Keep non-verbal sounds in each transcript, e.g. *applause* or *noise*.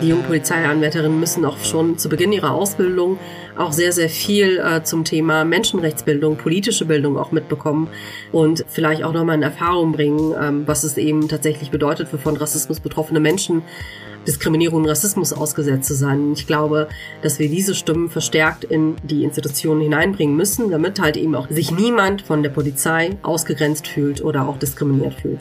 Die jungen Polizeianwärterinnen müssen auch schon zu Beginn ihrer Ausbildung auch sehr, sehr viel äh, zum Thema Menschenrechtsbildung, politische Bildung auch mitbekommen und vielleicht auch nochmal in Erfahrung bringen, ähm, was es eben tatsächlich bedeutet für von Rassismus betroffene Menschen, Diskriminierung und Rassismus ausgesetzt zu sein. Ich glaube, dass wir diese Stimmen verstärkt in die Institutionen hineinbringen müssen, damit halt eben auch sich niemand von der Polizei ausgegrenzt fühlt oder auch diskriminiert fühlt.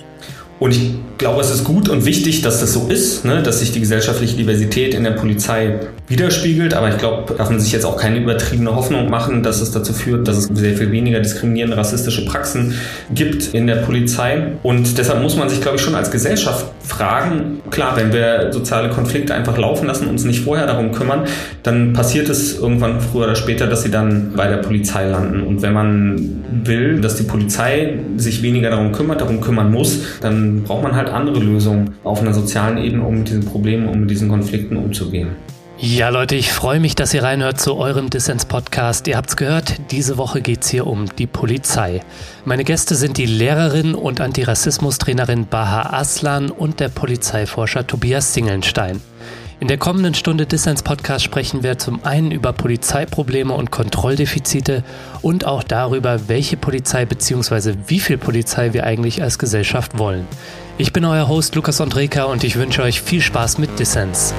Und ich glaube, es ist gut und wichtig, dass das so ist, ne? dass sich die gesellschaftliche Diversität in der Polizei widerspiegelt. Aber ich glaube, darf man sich jetzt auch keine übertriebene Hoffnung machen, dass es dazu führt, dass es sehr viel weniger diskriminierende rassistische Praxen gibt in der Polizei. Und deshalb muss man sich, glaube ich, schon als Gesellschaft fragen, klar, wenn wir soziale Konflikte einfach laufen lassen, und uns nicht vorher darum kümmern, dann passiert es irgendwann früher oder später, dass sie dann bei der Polizei landen. Und wenn man will, dass die Polizei sich weniger darum kümmert, darum kümmern muss, dann braucht man halt andere Lösungen auf einer sozialen Ebene, um mit diesen Problemen, um mit diesen Konflikten umzugehen. Ja, Leute, ich freue mich, dass ihr reinhört zu eurem Dissens-Podcast. Ihr habt's gehört, diese Woche geht's hier um die Polizei. Meine Gäste sind die Lehrerin und Antirassismus-Trainerin Baha Aslan und der Polizeiforscher Tobias Singelnstein. In der kommenden Stunde Dissens Podcast sprechen wir zum einen über Polizeiprobleme und Kontrolldefizite und auch darüber, welche Polizei bzw. wie viel Polizei wir eigentlich als Gesellschaft wollen. Ich bin euer Host Lukas Andreka und ich wünsche euch viel Spaß mit Dissens.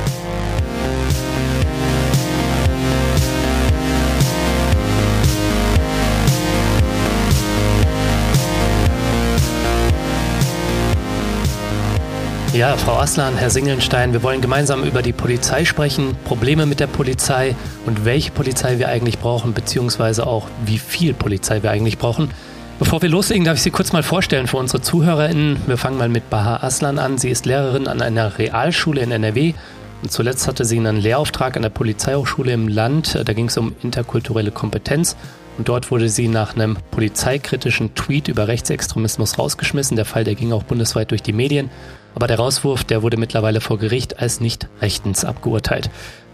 Ja, Frau Aslan, Herr Singelnstein, wir wollen gemeinsam über die Polizei sprechen, Probleme mit der Polizei und welche Polizei wir eigentlich brauchen, beziehungsweise auch wie viel Polizei wir eigentlich brauchen. Bevor wir loslegen, darf ich Sie kurz mal vorstellen für unsere ZuhörerInnen. Wir fangen mal mit Baha Aslan an. Sie ist Lehrerin an einer Realschule in NRW und zuletzt hatte sie einen Lehrauftrag an der Polizeihochschule im Land. Da ging es um interkulturelle Kompetenz und dort wurde sie nach einem polizeikritischen Tweet über Rechtsextremismus rausgeschmissen. Der Fall, der ging auch bundesweit durch die Medien. Aber der Rauswurf, der wurde mittlerweile vor Gericht als nicht rechtens abgeurteilt.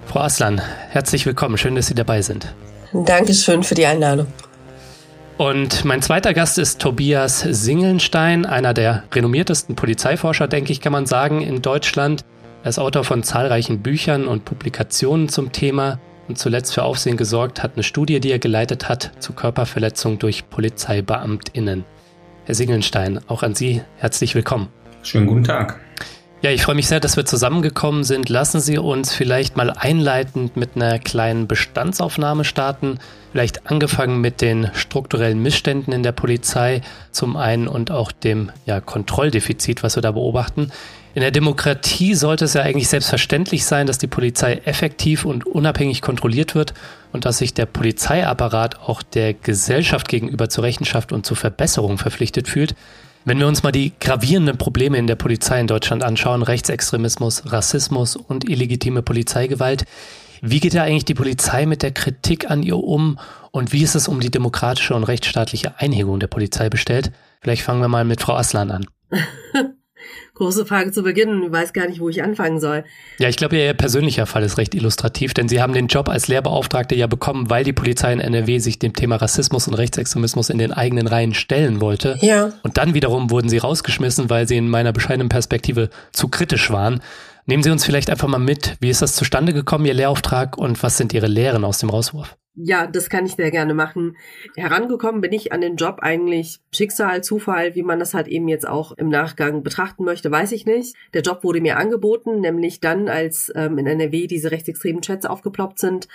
Frau Aslan, herzlich willkommen. Schön, dass Sie dabei sind. Dankeschön für die Einladung. Und mein zweiter Gast ist Tobias Singelnstein, einer der renommiertesten Polizeiforscher, denke ich, kann man sagen, in Deutschland. Er ist Autor von zahlreichen Büchern und Publikationen zum Thema und zuletzt für Aufsehen gesorgt hat eine Studie, die er geleitet hat, zu Körperverletzung durch PolizeibeamtInnen. Herr Singelnstein, auch an Sie herzlich willkommen. Schönen guten Tag. Ja, ich freue mich sehr, dass wir zusammengekommen sind. Lassen Sie uns vielleicht mal einleitend mit einer kleinen Bestandsaufnahme starten. Vielleicht angefangen mit den strukturellen Missständen in der Polizei zum einen und auch dem ja, Kontrolldefizit, was wir da beobachten. In der Demokratie sollte es ja eigentlich selbstverständlich sein, dass die Polizei effektiv und unabhängig kontrolliert wird und dass sich der Polizeiapparat auch der Gesellschaft gegenüber zur Rechenschaft und zur Verbesserung verpflichtet fühlt. Wenn wir uns mal die gravierenden Probleme in der Polizei in Deutschland anschauen, Rechtsextremismus, Rassismus und illegitime Polizeigewalt, wie geht da eigentlich die Polizei mit der Kritik an ihr um und wie ist es um die demokratische und rechtsstaatliche Einhegung der Polizei bestellt? Vielleicht fangen wir mal mit Frau Aslan an. *laughs* große Frage zu Beginn. Ich weiß gar nicht, wo ich anfangen soll. Ja, ich glaube, Ihr persönlicher Fall ist recht illustrativ, denn Sie haben den Job als Lehrbeauftragte ja bekommen, weil die Polizei in NRW sich dem Thema Rassismus und Rechtsextremismus in den eigenen Reihen stellen wollte. Ja. Und dann wiederum wurden Sie rausgeschmissen, weil Sie in meiner bescheidenen Perspektive zu kritisch waren. Nehmen Sie uns vielleicht einfach mal mit. Wie ist das zustande gekommen, Ihr Lehrauftrag, und was sind Ihre Lehren aus dem Rauswurf? Ja, das kann ich sehr gerne machen. Herangekommen bin ich an den Job eigentlich Schicksal, Zufall, wie man das halt eben jetzt auch im Nachgang betrachten möchte, weiß ich nicht. Der Job wurde mir angeboten, nämlich dann, als ähm, in NRW diese rechtsextremen Chats aufgeploppt sind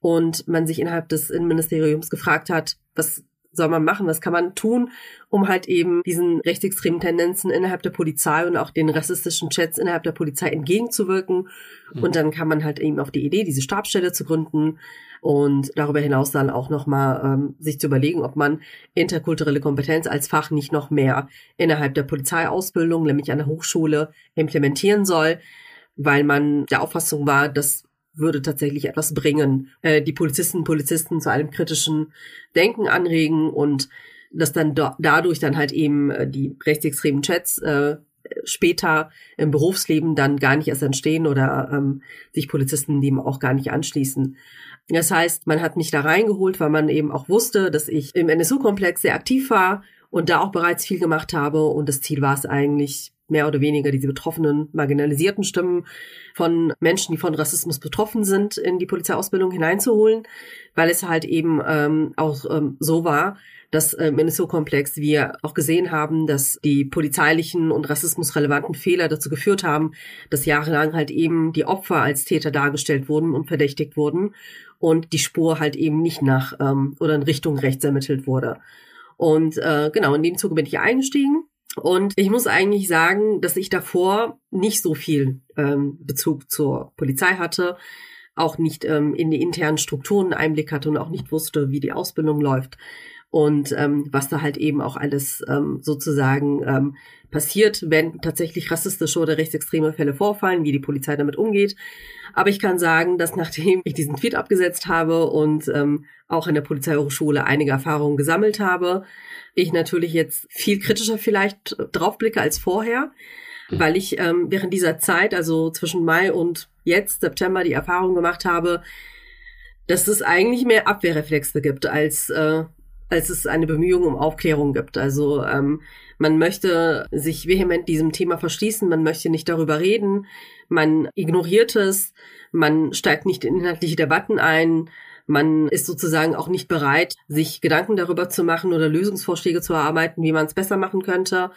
und man sich innerhalb des Innenministeriums gefragt hat, was soll man machen, was kann man tun, um halt eben diesen rechtsextremen Tendenzen innerhalb der Polizei und auch den rassistischen Chats innerhalb der Polizei entgegenzuwirken. Mhm. Und dann kann man halt eben auf die Idee, diese Stabsstelle zu gründen und darüber hinaus dann auch nochmal ähm, sich zu überlegen, ob man interkulturelle Kompetenz als Fach nicht noch mehr innerhalb der Polizeiausbildung, nämlich an der Hochschule, implementieren soll, weil man der Auffassung war, dass würde tatsächlich etwas bringen, äh, die Polizisten Polizisten zu einem kritischen Denken anregen und dass dann do dadurch dann halt eben äh, die rechtsextremen Chats äh, später im Berufsleben dann gar nicht erst entstehen oder ähm, sich Polizisten dem auch gar nicht anschließen. Das heißt, man hat mich da reingeholt, weil man eben auch wusste, dass ich im NSU-Komplex sehr aktiv war und da auch bereits viel gemacht habe und das Ziel war es eigentlich, mehr oder weniger diese betroffenen, marginalisierten Stimmen von Menschen, die von Rassismus betroffen sind, in die Polizeiausbildung hineinzuholen, weil es halt eben ähm, auch ähm, so war, dass äh, im NSO-Komplex wir auch gesehen haben, dass die polizeilichen und rassismusrelevanten Fehler dazu geführt haben, dass jahrelang halt eben die Opfer als Täter dargestellt wurden und verdächtigt wurden und die Spur halt eben nicht nach ähm, oder in Richtung rechts ermittelt wurde. Und äh, genau, in dem Zuge bin ich eingestiegen. Und ich muss eigentlich sagen, dass ich davor nicht so viel ähm, Bezug zur Polizei hatte, auch nicht ähm, in die internen Strukturen Einblick hatte und auch nicht wusste, wie die Ausbildung läuft und ähm, was da halt eben auch alles ähm, sozusagen ähm, passiert, wenn tatsächlich rassistische oder rechtsextreme Fälle vorfallen, wie die Polizei damit umgeht. Aber ich kann sagen, dass nachdem ich diesen Tweet abgesetzt habe und ähm, auch in der Polizeihochschule einige Erfahrungen gesammelt habe, ich natürlich jetzt viel kritischer vielleicht draufblicke als vorher, mhm. weil ich ähm, während dieser Zeit, also zwischen Mai und jetzt, September, die Erfahrung gemacht habe, dass es eigentlich mehr Abwehrreflexe gibt als äh, als es eine Bemühung um Aufklärung gibt. Also ähm, man möchte sich vehement diesem Thema verschließen, man möchte nicht darüber reden, man ignoriert es, man steigt nicht in inhaltliche Debatten ein, man ist sozusagen auch nicht bereit, sich Gedanken darüber zu machen oder Lösungsvorschläge zu erarbeiten, wie man es besser machen könnte.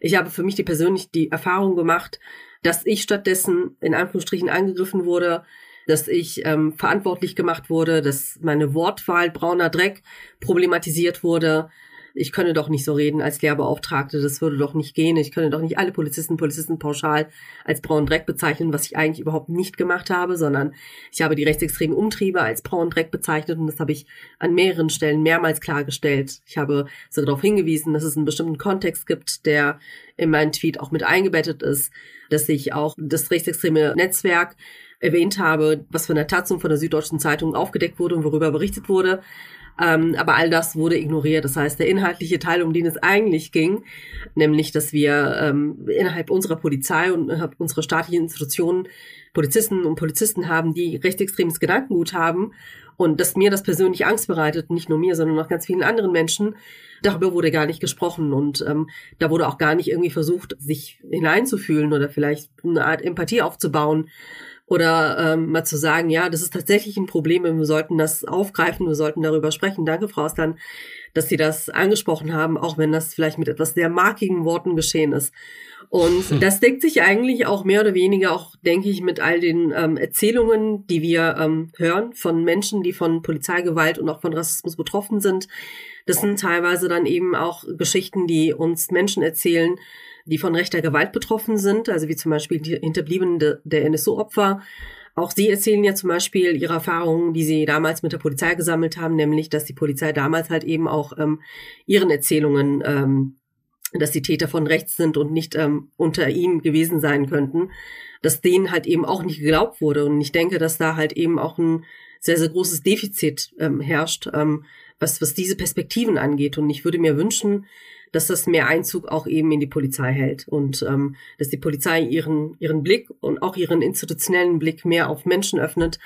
Ich habe für mich die persönlich die Erfahrung gemacht, dass ich stattdessen in Anführungsstrichen angegriffen wurde, dass ich ähm, verantwortlich gemacht wurde, dass meine Wortwahl brauner Dreck problematisiert wurde. Ich könne doch nicht so reden als Lehrbeauftragte, das würde doch nicht gehen. Ich könne doch nicht alle Polizisten, Polizisten pauschal als braunen Dreck bezeichnen, was ich eigentlich überhaupt nicht gemacht habe, sondern ich habe die rechtsextremen Umtriebe als braunen Dreck bezeichnet und das habe ich an mehreren Stellen mehrmals klargestellt. Ich habe so darauf hingewiesen, dass es einen bestimmten Kontext gibt, der in meinen Tweet auch mit eingebettet ist, dass ich auch das rechtsextreme Netzwerk erwähnt habe, was von der Taz und von der Süddeutschen Zeitung aufgedeckt wurde und worüber berichtet wurde. Ähm, aber all das wurde ignoriert. Das heißt, der inhaltliche Teil, um den es eigentlich ging, nämlich, dass wir ähm, innerhalb unserer Polizei und innerhalb unserer staatlichen Institutionen Polizisten und Polizisten haben, die rechtsextremes Gedankengut haben und dass mir das persönlich Angst bereitet, nicht nur mir, sondern auch ganz vielen anderen Menschen, darüber wurde gar nicht gesprochen und ähm, da wurde auch gar nicht irgendwie versucht, sich hineinzufühlen oder vielleicht eine Art Empathie aufzubauen oder ähm, mal zu sagen, ja, das ist tatsächlich ein Problem und wir sollten das aufgreifen, wir sollten darüber sprechen. Danke, Frau Ostern, dass Sie das angesprochen haben, auch wenn das vielleicht mit etwas sehr markigen Worten geschehen ist. Und hm. *laughs* das deckt sich eigentlich auch mehr oder weniger auch, denke ich, mit all den ähm, Erzählungen, die wir ähm, hören von Menschen, die von Polizeigewalt und auch von Rassismus betroffen sind. Das sind teilweise dann eben auch Geschichten, die uns Menschen erzählen, die von rechter Gewalt betroffen sind, also wie zum Beispiel die Hinterbliebenen der NSU-Opfer. Auch sie erzählen ja zum Beispiel ihre Erfahrungen, die sie damals mit der Polizei gesammelt haben, nämlich, dass die Polizei damals halt eben auch ähm, ihren Erzählungen, ähm, dass die Täter von rechts sind und nicht ähm, unter ihnen gewesen sein könnten, dass denen halt eben auch nicht geglaubt wurde. Und ich denke, dass da halt eben auch ein sehr, sehr großes Defizit ähm, herrscht, ähm, was, was diese Perspektiven angeht. Und ich würde mir wünschen, dass das mehr Einzug auch eben in die Polizei hält und ähm, dass die Polizei ihren, ihren Blick und auch ihren institutionellen Blick mehr auf Menschen öffnet,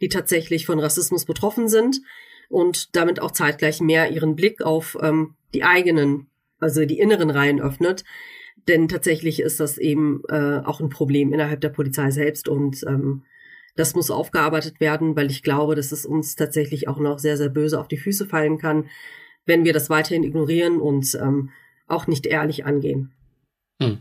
die tatsächlich von Rassismus betroffen sind und damit auch zeitgleich mehr ihren Blick auf ähm, die eigenen, also die inneren Reihen öffnet. Denn tatsächlich ist das eben äh, auch ein Problem innerhalb der Polizei selbst und ähm, das muss aufgearbeitet werden, weil ich glaube, dass es uns tatsächlich auch noch sehr, sehr böse auf die Füße fallen kann, wenn wir das weiterhin ignorieren und ähm, auch nicht ehrlich angehen. Hm.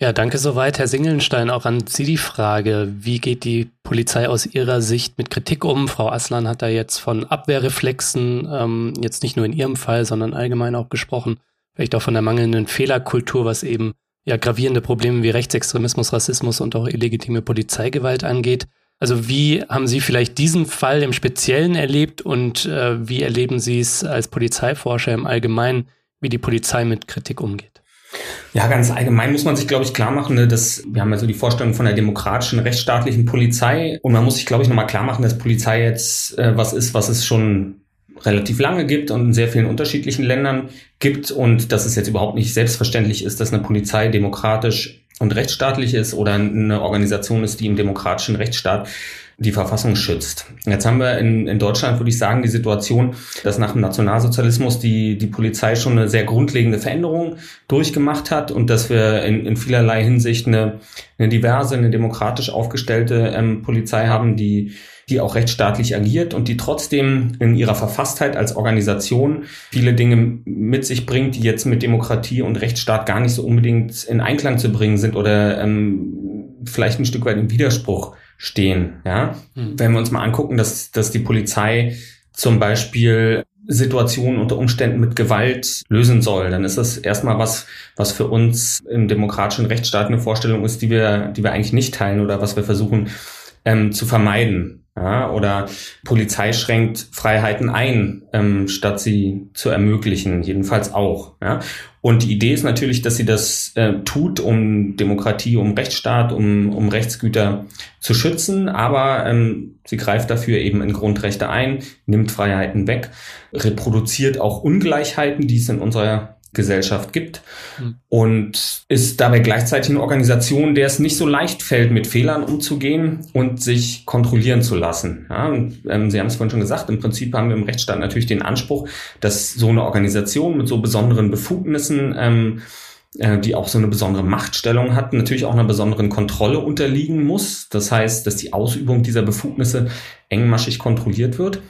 Ja, danke soweit, Herr Singelnstein. Auch an Sie die Frage, wie geht die Polizei aus Ihrer Sicht mit Kritik um? Frau Aslan hat da jetzt von Abwehrreflexen, ähm, jetzt nicht nur in Ihrem Fall, sondern allgemein auch gesprochen, vielleicht auch von der mangelnden Fehlerkultur, was eben ja gravierende Probleme wie Rechtsextremismus, Rassismus und auch illegitime Polizeigewalt angeht. Also wie haben Sie vielleicht diesen Fall im Speziellen erlebt und äh, wie erleben Sie es als Polizeiforscher im Allgemeinen, wie die Polizei mit Kritik umgeht? Ja, ganz allgemein muss man sich, glaube ich, klar machen, ne, dass wir haben ja so die Vorstellung von der demokratischen, rechtsstaatlichen Polizei und man muss sich, glaube ich, nochmal klar machen, dass Polizei jetzt äh, was ist, was es schon relativ lange gibt und in sehr vielen unterschiedlichen Ländern gibt und dass es jetzt überhaupt nicht selbstverständlich ist, dass eine Polizei demokratisch und rechtsstaatlich ist oder eine Organisation ist, die im demokratischen Rechtsstaat die Verfassung schützt. Jetzt haben wir in, in Deutschland, würde ich sagen, die Situation, dass nach dem Nationalsozialismus die, die Polizei schon eine sehr grundlegende Veränderung durchgemacht hat und dass wir in, in vielerlei Hinsicht eine, eine diverse, eine demokratisch aufgestellte ähm, Polizei haben, die die auch rechtsstaatlich agiert und die trotzdem in ihrer Verfasstheit als Organisation viele Dinge mit sich bringt, die jetzt mit Demokratie und Rechtsstaat gar nicht so unbedingt in Einklang zu bringen sind oder ähm, vielleicht ein Stück weit im Widerspruch stehen. Ja? Mhm. Wenn wir uns mal angucken, dass, dass die Polizei zum Beispiel Situationen unter Umständen mit Gewalt lösen soll, dann ist das erstmal was, was für uns im demokratischen Rechtsstaat eine Vorstellung ist, die wir, die wir eigentlich nicht teilen oder was wir versuchen ähm, zu vermeiden. Ja, oder Polizei schränkt Freiheiten ein, ähm, statt sie zu ermöglichen, jedenfalls auch. Ja. Und die Idee ist natürlich, dass sie das äh, tut, um Demokratie, um Rechtsstaat, um, um Rechtsgüter zu schützen, aber ähm, sie greift dafür eben in Grundrechte ein, nimmt Freiheiten weg, reproduziert auch Ungleichheiten, die es in unserer Gesellschaft gibt mhm. und ist dabei gleichzeitig eine Organisation, der es nicht so leicht fällt, mit Fehlern umzugehen und sich kontrollieren zu lassen. Ja, und, ähm, Sie haben es vorhin schon gesagt, im Prinzip haben wir im Rechtsstaat natürlich den Anspruch, dass so eine Organisation mit so besonderen Befugnissen ähm, äh, die auch so eine besondere Machtstellung hat, natürlich auch einer besonderen Kontrolle unterliegen muss. Das heißt, dass die Ausübung dieser Befugnisse engmaschig kontrolliert wird.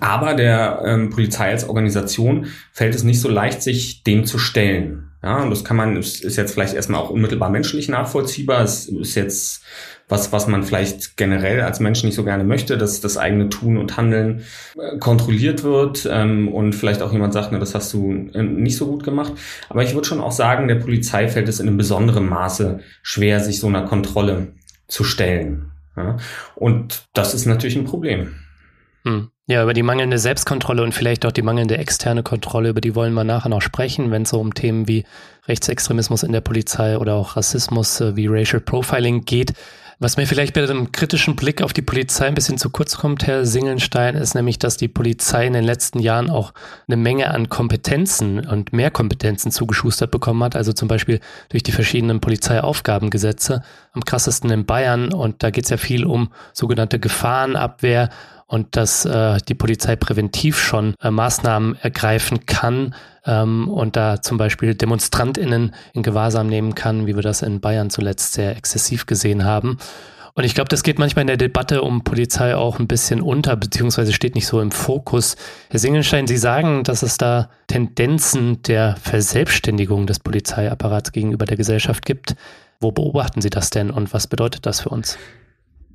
Aber der ähm, Polizei als Organisation fällt es nicht so leicht, sich dem zu stellen. Ja, und das kann man, ist, ist jetzt vielleicht erstmal auch unmittelbar menschlich nachvollziehbar. Es ist jetzt was, was man vielleicht generell als Mensch nicht so gerne möchte, dass das eigene Tun und Handeln äh, kontrolliert wird ähm, und vielleicht auch jemand sagt, na, das hast du äh, nicht so gut gemacht. Aber ich würde schon auch sagen, der Polizei fällt es in einem besonderen Maße schwer, sich so einer Kontrolle zu stellen. Ja? Und das ist natürlich ein Problem. Hm. Ja, über die mangelnde Selbstkontrolle und vielleicht auch die mangelnde externe Kontrolle, über die wollen wir nachher noch sprechen, wenn es so um Themen wie Rechtsextremismus in der Polizei oder auch Rassismus äh, wie Racial Profiling geht. Was mir vielleicht bei einem kritischen Blick auf die Polizei ein bisschen zu kurz kommt, Herr Singelstein, ist nämlich, dass die Polizei in den letzten Jahren auch eine Menge an Kompetenzen und mehr Kompetenzen zugeschustert bekommen hat. Also zum Beispiel durch die verschiedenen Polizeiaufgabengesetze. Am krassesten in Bayern. Und da geht es ja viel um sogenannte Gefahrenabwehr und dass äh, die Polizei präventiv schon äh, Maßnahmen ergreifen kann ähm, und da zum Beispiel DemonstrantInnen in Gewahrsam nehmen kann, wie wir das in Bayern zuletzt sehr exzessiv gesehen haben. Und ich glaube, das geht manchmal in der Debatte um Polizei auch ein bisschen unter, beziehungsweise steht nicht so im Fokus. Herr Singelstein, Sie sagen, dass es da Tendenzen der Verselbstständigung des Polizeiapparats gegenüber der Gesellschaft gibt. Wo beobachten Sie das denn und was bedeutet das für uns?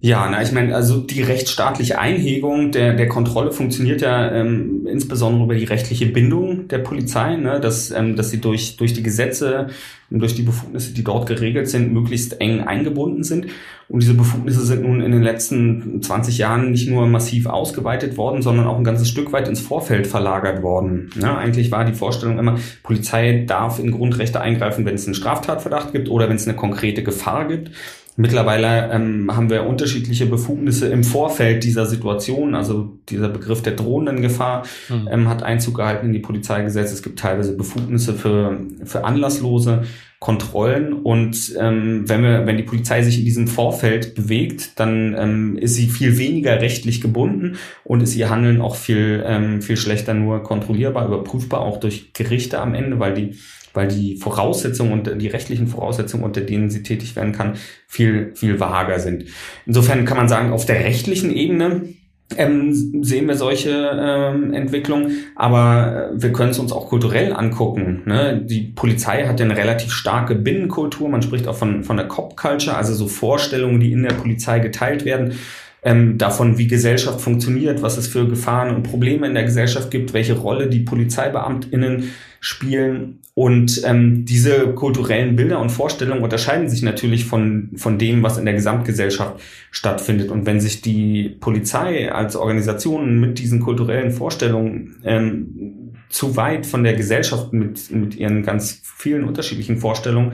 Ja, na, ich meine, also die rechtsstaatliche Einhegung der, der Kontrolle funktioniert ja ähm, insbesondere über die rechtliche Bindung der Polizei, ne, dass, ähm, dass sie durch, durch die Gesetze und durch die Befugnisse, die dort geregelt sind, möglichst eng eingebunden sind. Und diese Befugnisse sind nun in den letzten 20 Jahren nicht nur massiv ausgeweitet worden, sondern auch ein ganzes Stück weit ins Vorfeld verlagert worden. Ja, eigentlich war die Vorstellung immer, Polizei darf in Grundrechte eingreifen, wenn es einen Straftatverdacht gibt oder wenn es eine konkrete Gefahr gibt. Mittlerweile ähm, haben wir unterschiedliche Befugnisse im Vorfeld dieser Situation. Also dieser Begriff der drohenden Gefahr mhm. ähm, hat Einzug gehalten in die Polizeigesetze. Es gibt teilweise Befugnisse für, für anlasslose Kontrollen. Und ähm, wenn wir, wenn die Polizei sich in diesem Vorfeld bewegt, dann ähm, ist sie viel weniger rechtlich gebunden und ist ihr Handeln auch viel, ähm, viel schlechter nur kontrollierbar, überprüfbar, auch durch Gerichte am Ende, weil die weil die Voraussetzungen und die rechtlichen Voraussetzungen, unter denen sie tätig werden kann, viel, viel vager sind. Insofern kann man sagen, auf der rechtlichen Ebene ähm, sehen wir solche ähm, Entwicklungen, aber wir können es uns auch kulturell angucken. Ne? Die Polizei hat ja eine relativ starke Binnenkultur, man spricht auch von, von der Cop-Culture, also so Vorstellungen, die in der Polizei geteilt werden ähm, davon, wie Gesellschaft funktioniert, was es für Gefahren und Probleme in der Gesellschaft gibt, welche Rolle die PolizeibeamtInnen spielen. Und ähm, diese kulturellen Bilder und Vorstellungen unterscheiden sich natürlich von, von dem, was in der Gesamtgesellschaft stattfindet. Und wenn sich die Polizei als Organisation mit diesen kulturellen Vorstellungen ähm, zu weit von der Gesellschaft mit, mit ihren ganz vielen unterschiedlichen Vorstellungen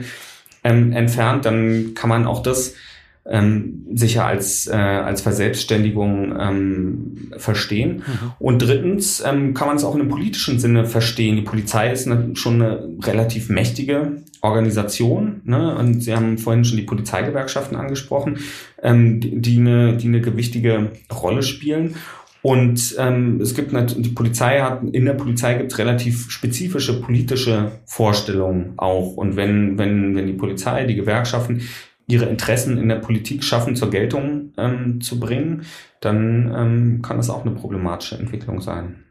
ähm, entfernt, dann kann man auch das ähm, sicher als, äh, als Verselbstständigung ähm, verstehen. Mhm. Und drittens ähm, kann man es auch in einem politischen Sinne verstehen. Die Polizei ist eine, schon eine relativ mächtige Organisation. Ne? Und Sie haben vorhin schon die Polizeigewerkschaften angesprochen, ähm, die, die, eine, die eine gewichtige Rolle spielen. Und ähm, es gibt die Polizei hat in der Polizei gibt es relativ spezifische politische Vorstellungen auch. Und wenn wenn wenn die Polizei, die Gewerkschaften ihre Interessen in der Politik schaffen, zur Geltung ähm, zu bringen, dann ähm, kann das auch eine problematische Entwicklung sein.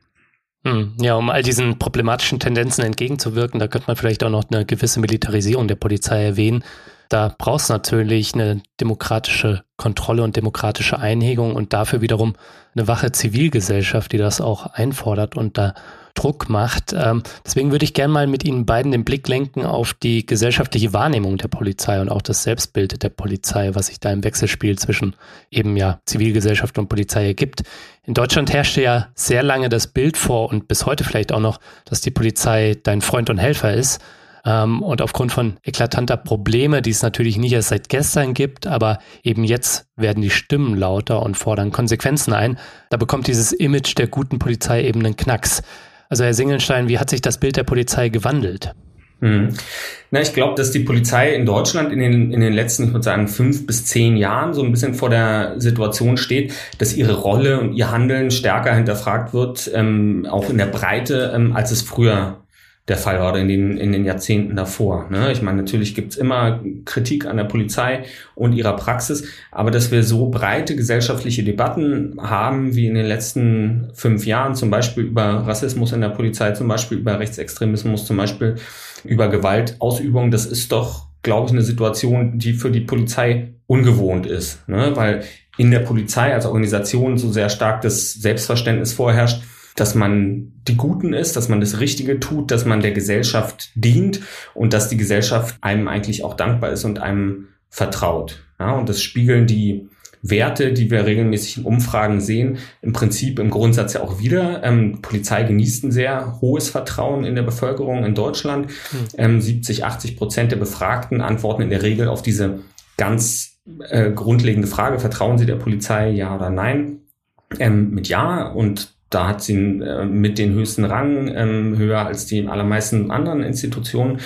Hm, ja, um all diesen problematischen Tendenzen entgegenzuwirken, da könnte man vielleicht auch noch eine gewisse Militarisierung der Polizei erwähnen. Da brauchst du natürlich eine demokratische Kontrolle und demokratische Einhegung und dafür wiederum eine wache Zivilgesellschaft, die das auch einfordert und da Druck macht. Ähm, deswegen würde ich gerne mal mit Ihnen beiden den Blick lenken auf die gesellschaftliche Wahrnehmung der Polizei und auch das Selbstbild der Polizei, was sich da im Wechselspiel zwischen eben ja Zivilgesellschaft und Polizei ergibt. In Deutschland herrschte ja sehr lange das Bild vor und bis heute vielleicht auch noch, dass die Polizei dein Freund und Helfer ist. Ähm, und aufgrund von eklatanter Probleme, die es natürlich nicht erst seit gestern gibt, aber eben jetzt werden die Stimmen lauter und fordern Konsequenzen ein, da bekommt dieses Image der guten Polizei eben einen Knacks. Also Herr Singelstein, wie hat sich das Bild der Polizei gewandelt? Hm. Na, ich glaube, dass die Polizei in Deutschland in den, in den letzten, ich würde sagen, fünf bis zehn Jahren so ein bisschen vor der Situation steht, dass ihre Rolle und ihr Handeln stärker hinterfragt wird, ähm, auch in der Breite, ähm, als es früher der Fall war oder in den, in den Jahrzehnten davor. Ne? Ich meine, natürlich gibt's immer Kritik an der Polizei und ihrer Praxis, aber dass wir so breite gesellschaftliche Debatten haben wie in den letzten fünf Jahren, zum Beispiel über Rassismus in der Polizei, zum Beispiel über Rechtsextremismus, zum Beispiel über Gewaltausübung, das ist doch, glaube ich, eine Situation, die für die Polizei ungewohnt ist, ne? weil in der Polizei als Organisation so sehr stark das Selbstverständnis vorherrscht, dass man die Guten ist, dass man das Richtige tut, dass man der Gesellschaft dient und dass die Gesellschaft einem eigentlich auch dankbar ist und einem vertraut. Ja, und das spiegeln die Werte, die wir regelmäßig in Umfragen sehen, im Prinzip im Grundsatz ja auch wieder. Ähm, Polizei genießt ein sehr hohes Vertrauen in der Bevölkerung in Deutschland. Mhm. Ähm, 70, 80 Prozent der Befragten antworten in der Regel auf diese ganz äh, grundlegende Frage, vertrauen Sie der Polizei, ja oder nein? Ähm, mit Ja und da hat sie äh, mit den höchsten Rang ähm, höher als die allermeisten anderen Institutionen.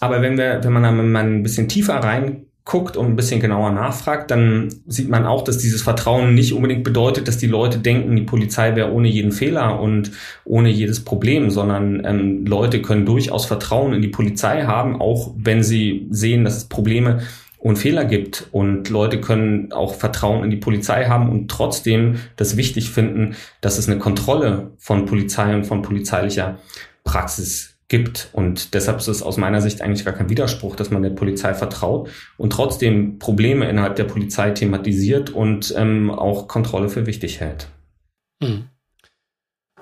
Aber wenn wir, wenn man da mal ein bisschen tiefer reinguckt und ein bisschen genauer nachfragt, dann sieht man auch, dass dieses Vertrauen nicht unbedingt bedeutet, dass die Leute denken, die Polizei wäre ohne jeden Fehler und ohne jedes Problem, sondern ähm, Leute können durchaus Vertrauen in die Polizei haben, auch wenn sie sehen, dass es Probleme und Fehler gibt und Leute können auch Vertrauen in die Polizei haben und trotzdem das wichtig finden, dass es eine Kontrolle von Polizei und von polizeilicher Praxis gibt. Und deshalb ist es aus meiner Sicht eigentlich gar kein Widerspruch, dass man der Polizei vertraut und trotzdem Probleme innerhalb der Polizei thematisiert und ähm, auch Kontrolle für wichtig hält. Hm.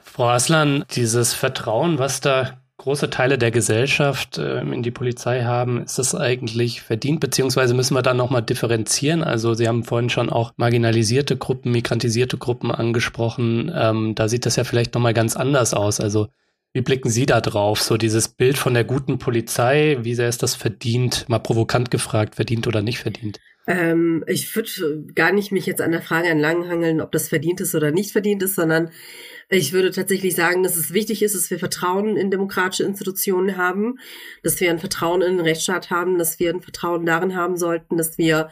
Frau Aslan, dieses Vertrauen, was da große Teile der Gesellschaft äh, in die Polizei haben, ist das eigentlich verdient, beziehungsweise müssen wir da nochmal differenzieren? Also Sie haben vorhin schon auch marginalisierte Gruppen, migrantisierte Gruppen angesprochen. Ähm, da sieht das ja vielleicht nochmal ganz anders aus. Also wie blicken Sie da drauf? So dieses Bild von der guten Polizei, wie sehr ist das verdient? Mal provokant gefragt, verdient oder nicht verdient? Ähm, ich würde gar nicht mich jetzt an der Frage entlanghangeln, ob das verdient ist oder nicht verdient ist, sondern ich würde tatsächlich sagen, dass es wichtig ist, dass wir Vertrauen in demokratische Institutionen haben, dass wir ein Vertrauen in den Rechtsstaat haben, dass wir ein Vertrauen darin haben sollten, dass wir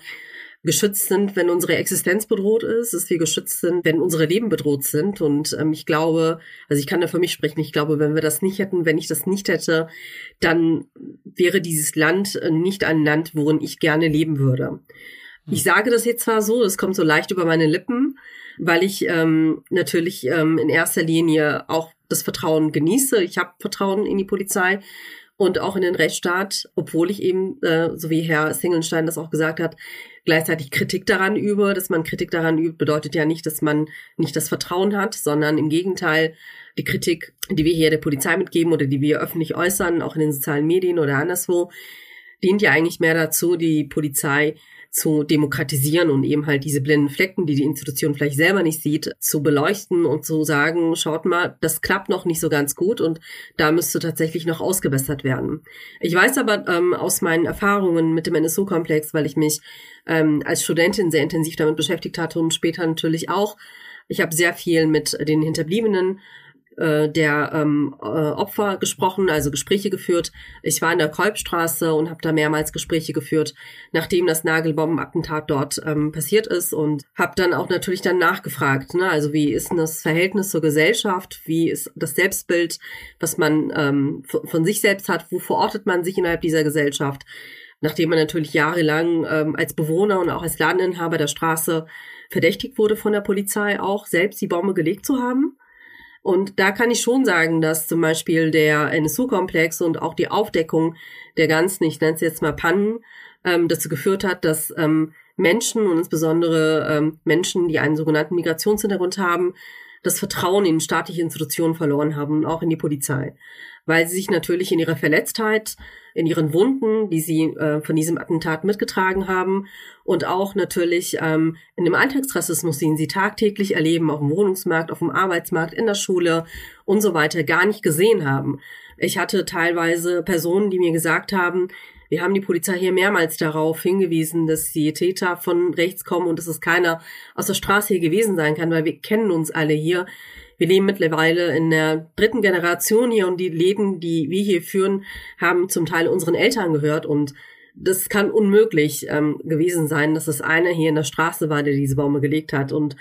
geschützt sind, wenn unsere Existenz bedroht ist, dass wir geschützt sind, wenn unsere Leben bedroht sind. Und ähm, ich glaube, also ich kann da für mich sprechen, ich glaube, wenn wir das nicht hätten, wenn ich das nicht hätte, dann wäre dieses Land äh, nicht ein Land, worin ich gerne leben würde. Ich sage das jetzt zwar so, es kommt so leicht über meine Lippen, weil ich ähm, natürlich ähm, in erster Linie auch das Vertrauen genieße. Ich habe Vertrauen in die Polizei und auch in den Rechtsstaat, obwohl ich eben, äh, so wie Herr Singelstein das auch gesagt hat, gleichzeitig Kritik daran übe. Dass man Kritik daran übt, bedeutet ja nicht, dass man nicht das Vertrauen hat, sondern im Gegenteil, die Kritik, die wir hier der Polizei mitgeben oder die wir öffentlich äußern, auch in den sozialen Medien oder anderswo, dient ja eigentlich mehr dazu, die Polizei zu demokratisieren und eben halt diese blinden Flecken, die die Institution vielleicht selber nicht sieht, zu beleuchten und zu sagen, schaut mal, das klappt noch nicht so ganz gut und da müsste tatsächlich noch ausgebessert werden. Ich weiß aber ähm, aus meinen Erfahrungen mit dem NSU-Komplex, weil ich mich ähm, als Studentin sehr intensiv damit beschäftigt hatte und später natürlich auch, ich habe sehr viel mit den Hinterbliebenen äh, der ähm, äh, Opfer gesprochen, also Gespräche geführt. Ich war in der Kolbstraße und habe da mehrmals Gespräche geführt, nachdem das Nagelbombenattentat dort ähm, passiert ist und habe dann auch natürlich dann nachgefragt, ne? also wie ist denn das Verhältnis zur Gesellschaft, wie ist das Selbstbild, was man ähm, von sich selbst hat, wo verortet man sich innerhalb dieser Gesellschaft, nachdem man natürlich jahrelang ähm, als Bewohner und auch als Ladeninhaber der Straße verdächtigt wurde von der Polizei auch, selbst die Bombe gelegt zu haben. Und da kann ich schon sagen, dass zum Beispiel der NSU-Komplex und auch die Aufdeckung der ganzen, ich nenne es jetzt mal Pannen, ähm, dazu geführt hat, dass ähm, Menschen und insbesondere ähm, Menschen, die einen sogenannten Migrationshintergrund haben, das Vertrauen in staatliche Institutionen verloren haben und auch in die Polizei, weil sie sich natürlich in ihrer Verletztheit in ihren Wunden, die sie äh, von diesem Attentat mitgetragen haben und auch natürlich ähm, in dem Alltagsrassismus, den sie tagtäglich erleben, auf dem Wohnungsmarkt, auf dem Arbeitsmarkt, in der Schule und so weiter, gar nicht gesehen haben. Ich hatte teilweise Personen, die mir gesagt haben, wir haben die Polizei hier mehrmals darauf hingewiesen, dass die Täter von rechts kommen und dass es keiner aus der Straße hier gewesen sein kann, weil wir kennen uns alle hier. Wir leben mittlerweile in der dritten Generation hier und die Läden, die wir hier führen, haben zum Teil unseren Eltern gehört und das kann unmöglich ähm, gewesen sein, dass es einer hier in der Straße war, der diese Bäume gelegt hat. Und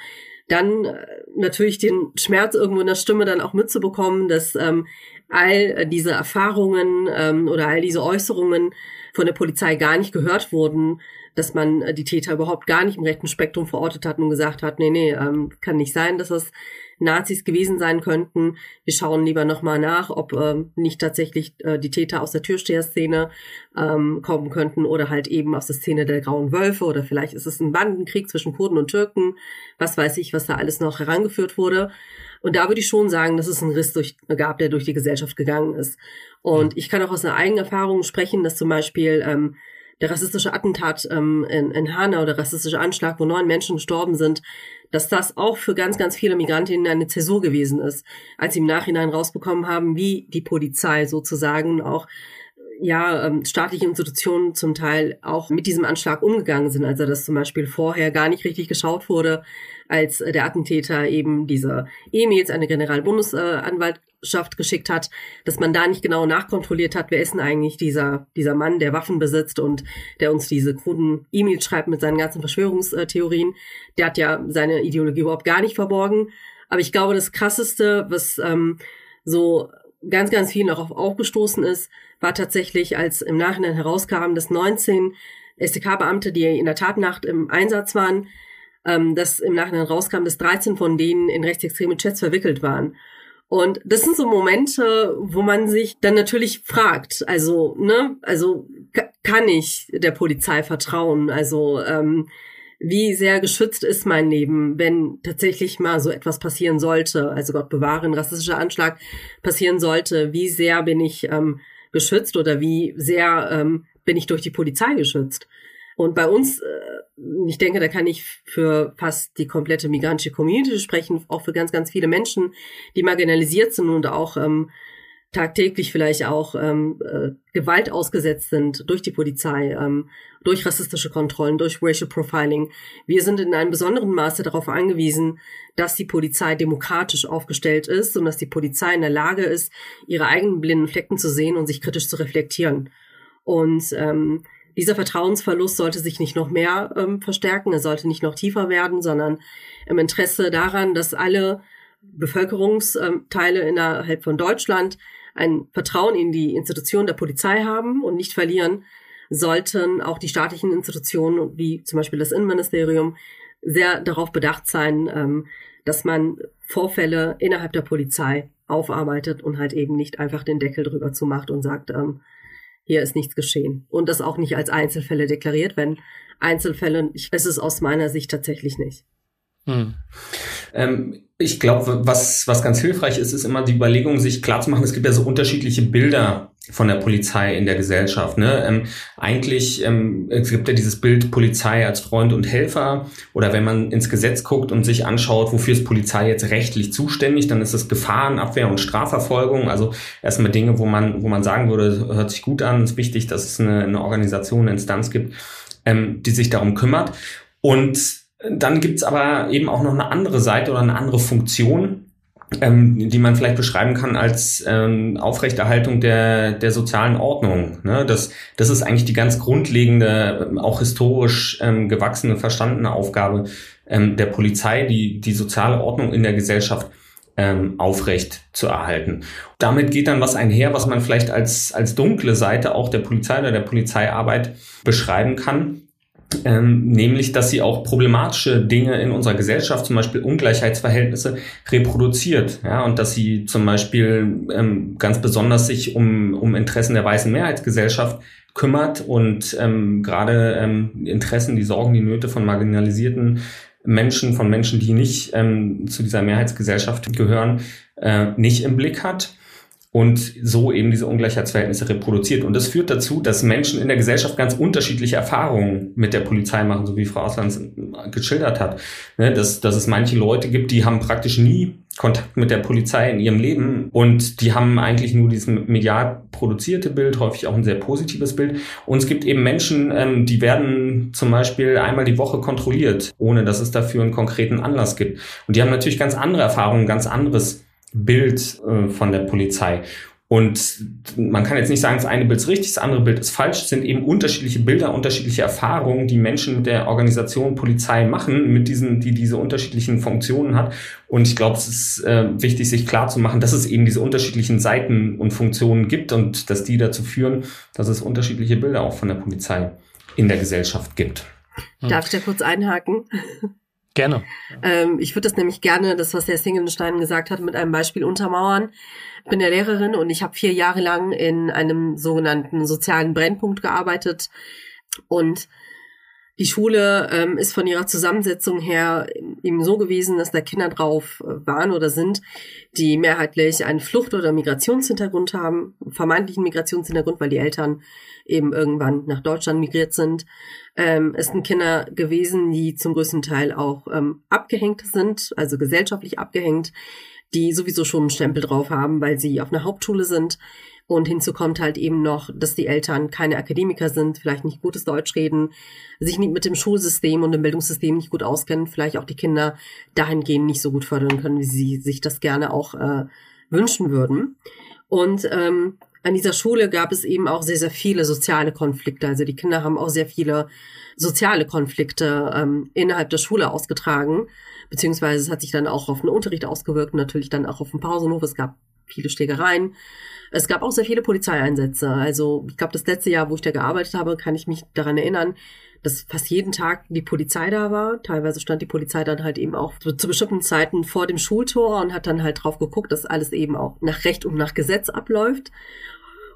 dann äh, natürlich den Schmerz irgendwo in der Stimme dann auch mitzubekommen, dass ähm, all diese Erfahrungen ähm, oder all diese Äußerungen von der Polizei gar nicht gehört wurden, dass man äh, die Täter überhaupt gar nicht im rechten Spektrum verortet hat und gesagt hat, nee, nee, ähm, kann nicht sein, dass das Nazis gewesen sein könnten. Wir schauen lieber nochmal nach, ob ähm, nicht tatsächlich äh, die Täter aus der Türsteher-Szene ähm, kommen könnten oder halt eben aus der Szene der Grauen Wölfe oder vielleicht ist es ein Bandenkrieg zwischen Kurden und Türken. Was weiß ich, was da alles noch herangeführt wurde. Und da würde ich schon sagen, dass es einen Riss durch, gab, der durch die Gesellschaft gegangen ist. Und ich kann auch aus einer eigenen Erfahrung sprechen, dass zum Beispiel ähm, der rassistische Attentat ähm, in, in Hanau, der rassistische Anschlag, wo neun Menschen gestorben sind, dass das auch für ganz, ganz viele Migrantinnen eine Zäsur gewesen ist, als sie im Nachhinein rausbekommen haben, wie die Polizei sozusagen auch ja, ähm, staatliche Institutionen zum Teil auch mit diesem Anschlag umgegangen sind. Also dass zum Beispiel vorher gar nicht richtig geschaut wurde, als der Attentäter eben diese E-Mails an die Generalbundesanwaltschaft geschickt hat, dass man da nicht genau nachkontrolliert hat, wer ist denn eigentlich dieser, dieser Mann, der Waffen besitzt und der uns diese kruden E-Mails schreibt mit seinen ganzen Verschwörungstheorien. Der hat ja seine Ideologie überhaupt gar nicht verborgen. Aber ich glaube, das Krasseste, was ähm, so ganz, ganz vielen auch aufgestoßen ist, war tatsächlich, als im Nachhinein herauskam, dass 19 SDK-Beamte, die in der Tatnacht im Einsatz waren, ähm, dass im Nachhinein rauskam, dass 13 von denen in rechtsextreme Chats verwickelt waren. Und das sind so Momente, wo man sich dann natürlich fragt, also, ne, also kann ich der Polizei vertrauen? Also, ähm, wie sehr geschützt ist mein Leben, wenn tatsächlich mal so etwas passieren sollte, also Gott bewahre, ein rassistischer Anschlag passieren sollte, wie sehr bin ich ähm, geschützt oder wie sehr ähm, bin ich durch die Polizei geschützt? Und bei uns, äh, ich denke, da kann ich für fast die komplette migrantische Community sprechen, auch für ganz, ganz viele Menschen, die marginalisiert sind und auch ähm, tagtäglich vielleicht auch ähm, äh, Gewalt ausgesetzt sind durch die Polizei, ähm, durch rassistische Kontrollen, durch Racial Profiling. Wir sind in einem besonderen Maße darauf angewiesen, dass die Polizei demokratisch aufgestellt ist und dass die Polizei in der Lage ist, ihre eigenen blinden Flecken zu sehen und sich kritisch zu reflektieren. Und ähm, dieser Vertrauensverlust sollte sich nicht noch mehr ähm, verstärken, er sollte nicht noch tiefer werden, sondern im Interesse daran, dass alle Bevölkerungsteile innerhalb von Deutschland ein Vertrauen in die Institution der Polizei haben und nicht verlieren, sollten auch die staatlichen Institutionen, wie zum Beispiel das Innenministerium, sehr darauf bedacht sein, ähm, dass man Vorfälle innerhalb der Polizei aufarbeitet und halt eben nicht einfach den Deckel drüber zumacht und sagt, ähm, hier ist nichts geschehen. Und das auch nicht als Einzelfälle deklariert, wenn Einzelfälle ist es aus meiner Sicht tatsächlich nicht. Hm. Ähm, ich glaube, was, was ganz hilfreich ist, ist immer die Überlegung, sich klarzumachen, es gibt ja so unterschiedliche Bilder von der Polizei in der Gesellschaft. Ne? Ähm, eigentlich ähm, es gibt ja dieses Bild Polizei als Freund und Helfer oder wenn man ins Gesetz guckt und sich anschaut, wofür ist Polizei jetzt rechtlich zuständig, dann ist es Gefahrenabwehr und Strafverfolgung. Also erstmal Dinge, wo man, wo man sagen würde, hört sich gut an, ist wichtig, dass es eine, eine Organisation, eine Instanz gibt, ähm, die sich darum kümmert. Und dann gibt's aber eben auch noch eine andere Seite oder eine andere Funktion, ähm, die man vielleicht beschreiben kann als ähm, Aufrechterhaltung der, der sozialen Ordnung. Ne? Das, das ist eigentlich die ganz grundlegende, auch historisch ähm, gewachsene, verstandene Aufgabe ähm, der Polizei, die, die soziale Ordnung in der Gesellschaft ähm, aufrecht zu erhalten. Damit geht dann was einher, was man vielleicht als, als dunkle Seite auch der Polizei oder der Polizeiarbeit beschreiben kann ähm, nämlich dass sie auch problematische Dinge in unserer Gesellschaft, zum Beispiel Ungleichheitsverhältnisse, reproduziert. Ja, und dass sie zum Beispiel ähm, ganz besonders sich um, um Interessen der weißen Mehrheitsgesellschaft kümmert und ähm, gerade ähm, Interessen, die Sorgen, die Nöte von marginalisierten Menschen, von Menschen, die nicht ähm, zu dieser Mehrheitsgesellschaft gehören, äh, nicht im Blick hat und so eben diese Ungleichheitsverhältnisse reproduziert. Und das führt dazu, dass Menschen in der Gesellschaft ganz unterschiedliche Erfahrungen mit der Polizei machen, so wie Frau Auslands geschildert hat. Ne, dass, dass es manche Leute gibt, die haben praktisch nie Kontakt mit der Polizei in ihrem Leben und die haben eigentlich nur dieses medial produzierte Bild, häufig auch ein sehr positives Bild. Und es gibt eben Menschen, ähm, die werden zum Beispiel einmal die Woche kontrolliert, ohne dass es dafür einen konkreten Anlass gibt. Und die haben natürlich ganz andere Erfahrungen, ganz anderes Bild äh, von der Polizei. Und man kann jetzt nicht sagen, das eine Bild ist richtig, das andere Bild ist falsch. Es sind eben unterschiedliche Bilder, unterschiedliche Erfahrungen, die Menschen mit der Organisation Polizei machen, mit diesen, die diese unterschiedlichen Funktionen hat. Und ich glaube, es ist äh, wichtig, sich klar zu machen, dass es eben diese unterschiedlichen Seiten und Funktionen gibt und dass die dazu führen, dass es unterschiedliche Bilder auch von der Polizei in der Gesellschaft gibt. Darf ich da kurz einhaken? Gerne. Ähm, ich würde das nämlich gerne, das, was Herr Singenstein gesagt hat, mit einem Beispiel untermauern. Ich bin ja Lehrerin und ich habe vier Jahre lang in einem sogenannten sozialen Brennpunkt gearbeitet. Und die Schule ähm, ist von ihrer Zusammensetzung her eben so gewesen, dass da Kinder drauf äh, waren oder sind, die mehrheitlich einen Flucht- oder Migrationshintergrund haben, vermeintlichen Migrationshintergrund, weil die Eltern eben irgendwann nach Deutschland migriert sind. Ähm, es sind Kinder gewesen, die zum größten Teil auch ähm, abgehängt sind, also gesellschaftlich abgehängt, die sowieso schon einen Stempel drauf haben, weil sie auf einer Hauptschule sind. Und hinzu kommt halt eben noch, dass die Eltern keine Akademiker sind, vielleicht nicht gutes Deutsch reden, sich nicht mit dem Schulsystem und dem Bildungssystem nicht gut auskennen, vielleicht auch die Kinder dahingehend nicht so gut fördern können, wie sie sich das gerne auch äh, wünschen würden. Und ähm, an dieser Schule gab es eben auch sehr, sehr viele soziale Konflikte. Also die Kinder haben auch sehr viele soziale Konflikte ähm, innerhalb der Schule ausgetragen, beziehungsweise es hat sich dann auch auf den Unterricht ausgewirkt, natürlich dann auch auf den Pausenhof. Es gab viele Schlägereien. Es gab auch sehr viele Polizeieinsätze. Also ich glaube, das letzte Jahr, wo ich da gearbeitet habe, kann ich mich daran erinnern, dass fast jeden Tag die Polizei da war. Teilweise stand die Polizei dann halt eben auch zu bestimmten Zeiten vor dem Schultor und hat dann halt drauf geguckt, dass alles eben auch nach Recht und nach Gesetz abläuft.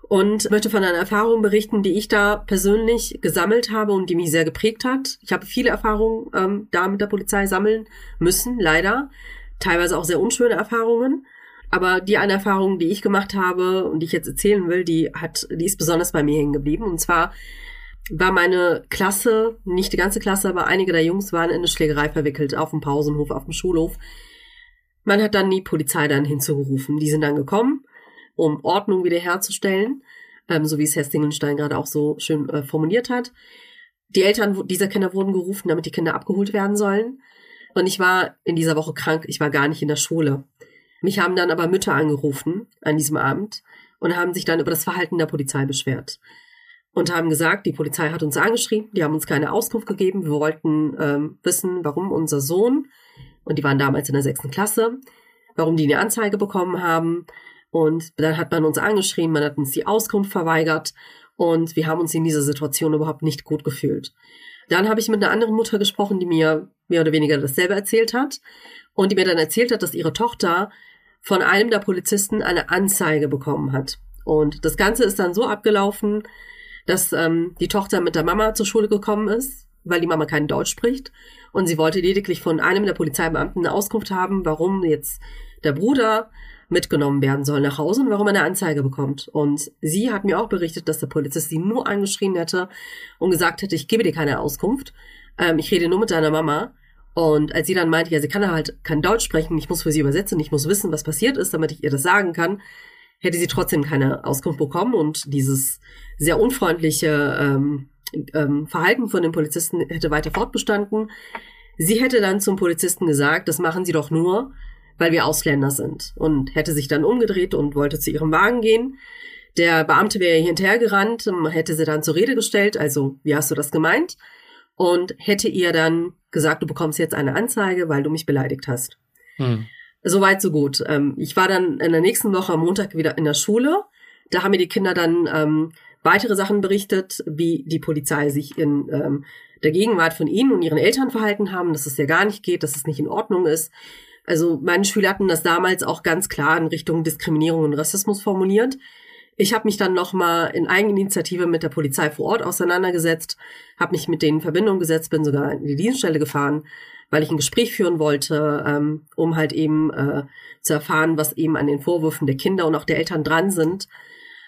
Und möchte von einer Erfahrung berichten, die ich da persönlich gesammelt habe und die mich sehr geprägt hat. Ich habe viele Erfahrungen ähm, da mit der Polizei sammeln müssen, leider. Teilweise auch sehr unschöne Erfahrungen. Aber die eine Erfahrung, die ich gemacht habe und die ich jetzt erzählen will, die hat, die ist besonders bei mir hängen geblieben. Und zwar war meine Klasse, nicht die ganze Klasse, aber einige der Jungs waren in eine Schlägerei verwickelt, auf dem Pausenhof, auf dem Schulhof. Man hat dann die Polizei dann hinzugerufen. Die sind dann gekommen, um Ordnung wiederherzustellen, ähm, so wie es Herr Stingelstein gerade auch so schön äh, formuliert hat. Die Eltern dieser Kinder wurden gerufen, damit die Kinder abgeholt werden sollen. Und ich war in dieser Woche krank, ich war gar nicht in der Schule. Mich haben dann aber Mütter angerufen an diesem Abend und haben sich dann über das Verhalten der Polizei beschwert und haben gesagt, die Polizei hat uns angeschrieben, die haben uns keine Auskunft gegeben, wir wollten ähm, wissen, warum unser Sohn, und die waren damals in der sechsten Klasse, warum die eine Anzeige bekommen haben. Und dann hat man uns angeschrieben, man hat uns die Auskunft verweigert und wir haben uns in dieser Situation überhaupt nicht gut gefühlt. Dann habe ich mit einer anderen Mutter gesprochen, die mir mehr oder weniger dasselbe erzählt hat und die mir dann erzählt hat, dass ihre Tochter von einem der Polizisten eine Anzeige bekommen hat. Und das Ganze ist dann so abgelaufen, dass ähm, die Tochter mit der Mama zur Schule gekommen ist, weil die Mama kein Deutsch spricht. Und sie wollte lediglich von einem der Polizeibeamten eine Auskunft haben, warum jetzt der Bruder mitgenommen werden soll nach Hause und warum er eine Anzeige bekommt. Und sie hat mir auch berichtet, dass der Polizist sie nur angeschrien hätte und gesagt hätte, ich gebe dir keine Auskunft. Ähm, ich rede nur mit deiner Mama. Und als sie dann meinte, ja, sie kann halt kein Deutsch sprechen, ich muss für sie übersetzen, ich muss wissen, was passiert ist, damit ich ihr das sagen kann, hätte sie trotzdem keine Auskunft bekommen und dieses sehr unfreundliche ähm, ähm, Verhalten von den Polizisten hätte weiter fortbestanden. Sie hätte dann zum Polizisten gesagt, das machen Sie doch nur, weil wir Ausländer sind und hätte sich dann umgedreht und wollte zu ihrem Wagen gehen. Der Beamte wäre hinterhergerannt, hätte sie dann zur Rede gestellt, also wie hast du das gemeint? Und hätte ihr dann gesagt, du bekommst jetzt eine Anzeige, weil du mich beleidigt hast. Hm. Soweit, so gut. Ähm, ich war dann in der nächsten Woche am Montag wieder in der Schule. Da haben mir die Kinder dann ähm, weitere Sachen berichtet, wie die Polizei sich in ähm, der Gegenwart von ihnen und ihren Eltern verhalten haben, dass es ja gar nicht geht, dass es nicht in Ordnung ist. Also meine Schüler hatten das damals auch ganz klar in Richtung Diskriminierung und Rassismus formuliert. Ich habe mich dann nochmal in Eigeninitiative mit der Polizei vor Ort auseinandergesetzt, habe mich mit denen in Verbindung gesetzt, bin sogar in die Dienststelle gefahren, weil ich ein Gespräch führen wollte, ähm, um halt eben äh, zu erfahren, was eben an den Vorwürfen der Kinder und auch der Eltern dran sind.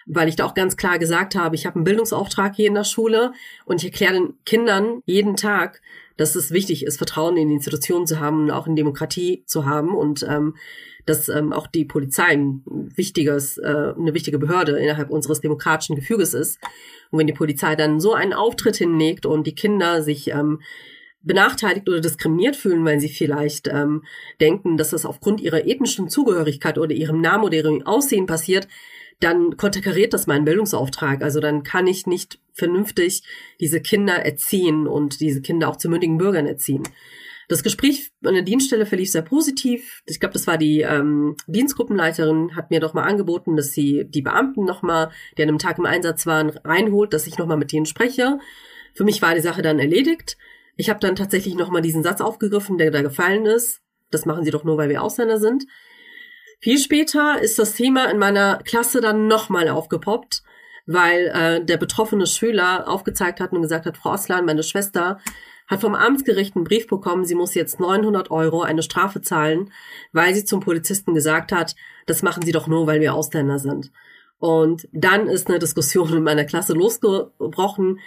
Weil ich da auch ganz klar gesagt habe, ich habe einen Bildungsauftrag hier in der Schule und ich erkläre den Kindern jeden Tag, dass es wichtig ist, Vertrauen in die Institutionen zu haben und auch in Demokratie zu haben und ähm, dass ähm, auch die Polizei ein wichtiges, äh, eine wichtige Behörde innerhalb unseres demokratischen Gefüges ist. Und wenn die Polizei dann so einen Auftritt hinlegt und die Kinder sich ähm, benachteiligt oder diskriminiert fühlen, weil sie vielleicht ähm, denken, dass das aufgrund ihrer ethnischen Zugehörigkeit oder ihrem Namen oder ihrem Aussehen passiert, dann konterkariert das meinen Bildungsauftrag. Also dann kann ich nicht vernünftig diese Kinder erziehen und diese Kinder auch zu mündigen Bürgern erziehen. Das Gespräch an der Dienststelle verlief sehr positiv. Ich glaube, das war die ähm, Dienstgruppenleiterin, hat mir doch mal angeboten, dass sie die Beamten noch mal, die an einem Tag im Einsatz waren, reinholt, dass ich noch mal mit denen spreche. Für mich war die Sache dann erledigt. Ich habe dann tatsächlich noch mal diesen Satz aufgegriffen, der da gefallen ist. Das machen sie doch nur, weil wir Ausländer sind. Viel später ist das Thema in meiner Klasse dann noch mal aufgepoppt, weil äh, der betroffene Schüler aufgezeigt hat und gesagt hat, Frau Oslan, meine Schwester hat vom Amtsgericht einen Brief bekommen, sie muss jetzt 900 Euro eine Strafe zahlen, weil sie zum Polizisten gesagt hat, das machen sie doch nur, weil wir Ausländer sind. Und dann ist eine Diskussion in meiner Klasse losgebrochen,